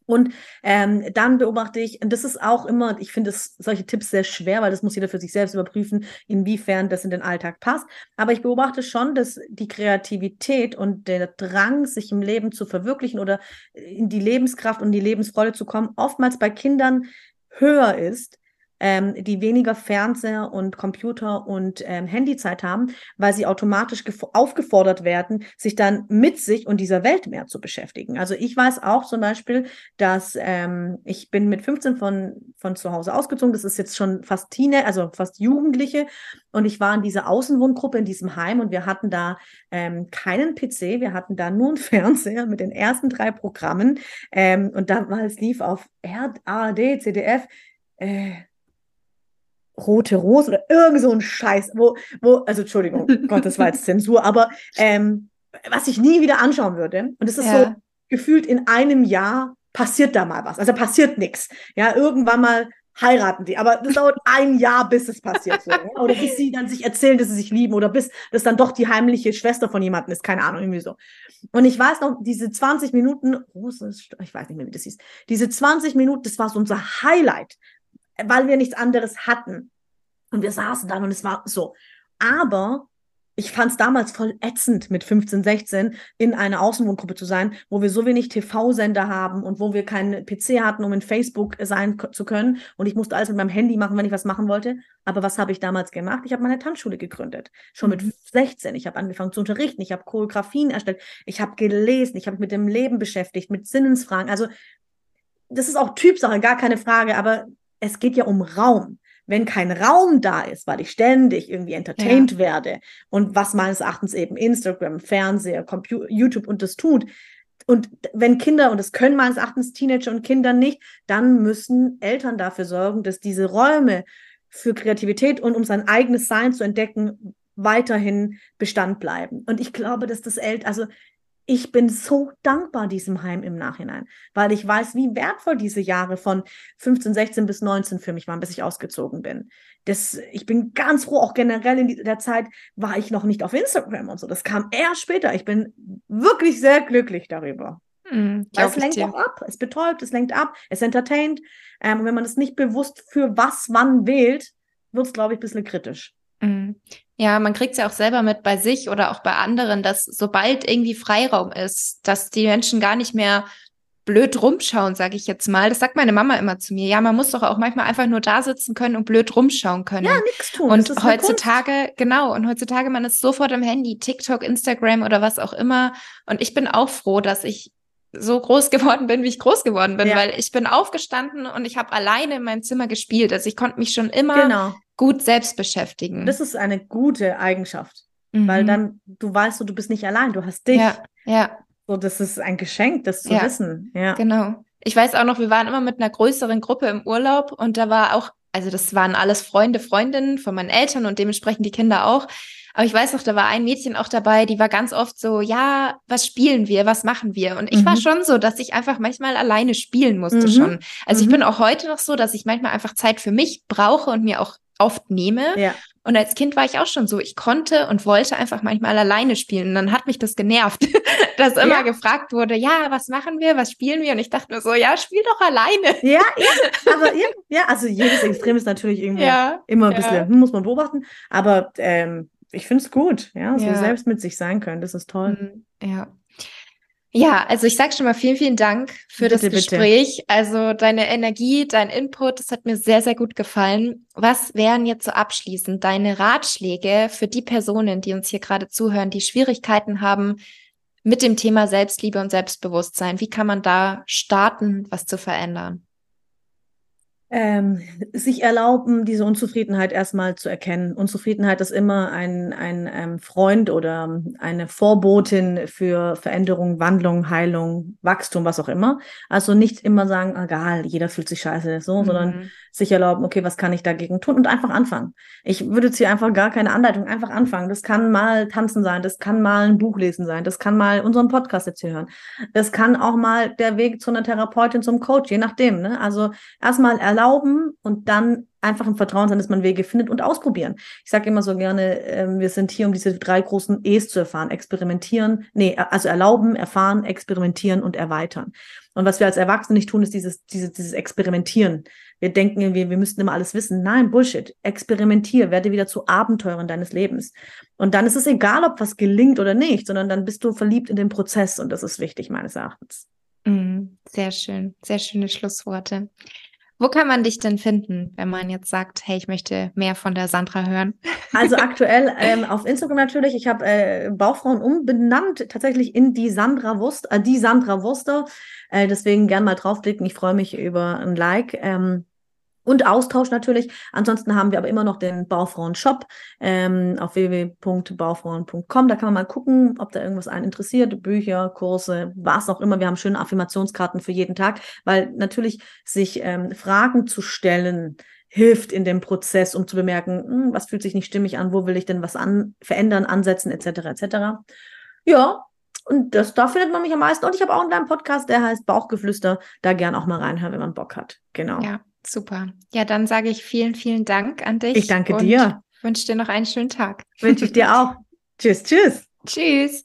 Und ähm, dann beobachte ich, und das ist auch immer, ich finde solche Tipps sehr schwer, weil das muss jeder für sich selbst überprüfen, inwiefern das in den Alltag passt. Aber ich beobachte schon, dass die Kreativität und der Drang, sich im Leben zu verwirklichen oder in die Lebenskraft und die Lebensfreude zu kommen, oftmals bei Kindern höher ist, ähm, die weniger Fernseher und Computer und ähm, Handyzeit haben, weil sie automatisch gef- aufgefordert werden, sich dann mit sich und dieser Welt mehr zu beschäftigen. Also ich weiß auch zum Beispiel, dass ähm, ich bin mit 15 von, von zu Hause ausgezogen. Das ist jetzt schon fast Teenager, also fast Jugendliche. Und ich war in dieser Außenwohngruppe in diesem Heim und wir hatten da ähm, keinen PC, wir hatten da nur einen Fernseher mit den ersten drei Programmen. Ähm, und damals lief auf ARD, CDF, äh, Rote Rose oder irgend so ein Scheiß, wo, wo, also Entschuldigung, Gott, das war jetzt Zensur, aber ähm, was ich nie wieder anschauen würde. Und es ist so Ja. gefühlt in einem Jahr passiert da mal was. Also passiert nichts. Ja, irgendwann mal heiraten die, aber das dauert ein Jahr, bis es passiert. So? Oder bis sie dann sich erzählen, dass sie sich lieben oder bis das dann doch die heimliche Schwester von jemandem ist, keine Ahnung, irgendwie so. Und ich weiß noch, diese 20 Minuten, Rose, ich weiß nicht mehr, wie das hieß, diese 20 Minuten, das war so unser Highlight, weil wir nichts anderes hatten. Und wir saßen dann und es war so. Aber ich fand es damals voll ätzend, mit 15, 16 in einer Außenwohngruppe zu sein, wo wir so wenig TV-Sender haben und wo wir keinen PC hatten, um in Facebook sein zu können. Und ich musste alles mit meinem Handy machen, wenn ich was machen wollte. Aber was habe ich damals gemacht? Ich habe meine Tanzschule gegründet. Schon mhm. mit 16. Ich habe angefangen zu unterrichten. Ich habe Choreografien erstellt. Ich habe gelesen. Ich habe mich mit dem Leben beschäftigt, mit Sinnensfragen. Also, das ist auch Typsache, gar keine Frage. Aber es geht ja um Raum wenn kein Raum da ist, weil ich ständig irgendwie entertained ja. werde und was meines Erachtens eben Instagram, Fernseher, Computer, YouTube und das tut. Und wenn Kinder, und das können meines Erachtens Teenager und Kinder nicht, dann müssen Eltern dafür sorgen, dass diese Räume für Kreativität und um sein eigenes Sein zu entdecken, weiterhin Bestand bleiben. Und ich glaube, dass das Eltern, also ich bin so dankbar diesem Heim im Nachhinein, weil ich weiß, wie wertvoll diese Jahre von 15, 16 bis 19 für mich waren, bis ich ausgezogen bin. Das, ich bin ganz froh, auch generell in der Zeit war ich noch nicht auf Instagram und so. Das kam eher später. Ich bin wirklich sehr glücklich darüber. Mm, weil es lenkt auch ab. Es betäubt, es lenkt ab, es entertaint. Ähm, und wenn man es nicht bewusst für was wann wählt, wird es, glaube ich, ein bisschen kritisch. Mm. Ja, man kriegt es ja auch selber mit bei sich oder auch bei anderen, dass sobald irgendwie Freiraum ist, dass die Menschen gar nicht mehr blöd rumschauen, sage ich jetzt mal. Das sagt meine Mama immer zu mir. Ja, man muss doch auch manchmal einfach nur da sitzen können und blöd rumschauen können. Ja, nichts tun. Und heutzutage, genau, und heutzutage man ist sofort im Handy, TikTok, Instagram oder was auch immer. Und ich bin auch froh, dass ich so groß geworden bin, wie ich groß geworden bin, ja. weil ich bin aufgestanden und ich habe alleine in meinem Zimmer gespielt. Also ich konnte mich schon immer genau gut selbst beschäftigen. Das ist eine gute Eigenschaft, mhm. weil dann du weißt, du bist nicht allein, du hast dich. Ja, ja. So, das ist ein Geschenk, das zu ja, wissen. Ja, genau. Ich weiß auch noch, wir waren immer mit einer größeren Gruppe im Urlaub und da war auch, also das waren alles Freunde, Freundinnen von meinen Eltern und dementsprechend die Kinder auch. Aber ich weiß noch, da war ein Mädchen auch dabei, die war ganz oft so, ja, was spielen wir, was machen wir? Und ich mhm. war schon so, dass ich einfach manchmal alleine spielen musste mhm. schon. Also mhm. ich bin auch heute noch so, dass ich manchmal einfach Zeit für mich brauche und mir auch oft nehme. Ja. Und als Kind war ich auch schon so, ich konnte und wollte einfach manchmal alleine spielen. Und dann hat mich das genervt, dass immer ja. gefragt wurde, ja, was machen wir, was spielen wir? Und ich dachte mir so, ja, spiel doch alleine. Ja, ja, aber ja, ja also jedes Extrem ist natürlich irgendwie ja, immer ein bisschen, hm, muss man beobachten. Aber ähm, ich finde es gut, ja, so selbst mit sich sein können, das ist toll. Mhm, ja. Ja, also ich sage schon mal vielen, vielen Dank für bitte, das Gespräch. Bitte. Also deine Energie, dein Input, das hat mir sehr, sehr gut gefallen. Was wären jetzt so abschließend deine Ratschläge für die Personen, die uns hier gerade zuhören, die Schwierigkeiten haben mit dem Thema Selbstliebe und Selbstbewusstsein? Wie kann man da starten, was zu verändern? Ähm, sich erlauben, diese Unzufriedenheit erstmal zu erkennen. Unzufriedenheit ist immer ein, ein ähm, Freund oder eine Vorbotin für Veränderung, Wandlung, Heilung, Wachstum, was auch immer. Also nicht immer sagen, egal, jeder fühlt sich scheiße, so, mhm. sondern sich erlauben, okay, was kann ich dagegen tun und einfach anfangen. Ich würde jetzt hier einfach gar keine Anleitung, einfach anfangen. Das kann mal tanzen sein, das kann mal ein Buch lesen sein, das kann mal unseren Podcast jetzt hier hören. Das kann auch mal der Weg zu einer Therapeutin, zum Coach, je nachdem. Ne? Also erstmal erlauben, und dann einfach im Vertrauen sein, dass man Wege findet und ausprobieren. Ich sage immer so gerne, äh, wir sind hier, um diese drei großen E's zu erfahren. Experimentieren, nee, also erlauben, erfahren, experimentieren und erweitern. Und was wir als Erwachsene nicht tun, ist dieses, dieses, dieses Experimentieren. Wir denken, wir, wir müssten immer alles wissen. Nein, Bullshit. Experimentier, werde wieder zu Abenteuern deines Lebens. Und dann ist es egal, ob was gelingt oder nicht, sondern dann bist du verliebt in den Prozess und das ist wichtig meines Erachtens. Mm, sehr schön, sehr schöne Schlussworte. Wo kann man dich denn finden, wenn man jetzt sagt, hey, ich möchte mehr von der Sandra hören? Also aktuell ähm, auf Instagram natürlich. Ich habe äh, Bauchfrauen umbenannt, tatsächlich in die Sandra Wurst, äh, die Sandra Wurster. Äh, deswegen gern mal draufklicken. Ich freue mich über ein Like. Ähm, und Austausch natürlich. Ansonsten haben wir aber immer noch den Baufrauen-Shop ähm, auf www.baufrauen.com. Da kann man mal gucken, ob da irgendwas einen interessiert. Bücher, Kurse, was auch immer. Wir haben schöne Affirmationskarten für jeden Tag, weil natürlich sich ähm, Fragen zu stellen hilft in dem Prozess, um zu bemerken, hm, was fühlt sich nicht stimmig an, wo will ich denn was an, verändern, ansetzen, etc. etc. Ja, und das, da findet man mich am meisten. Und ich habe auch einen kleinen Podcast, der heißt Bauchgeflüster. Da gern auch mal reinhören, wenn man Bock hat. Genau. Ja. Super. Ja, dann sage ich vielen, vielen Dank an dich. Ich danke dir. Wünsche dir noch einen schönen Tag. Wünsche ich dir auch. tschüss, tschüss. Tschüss.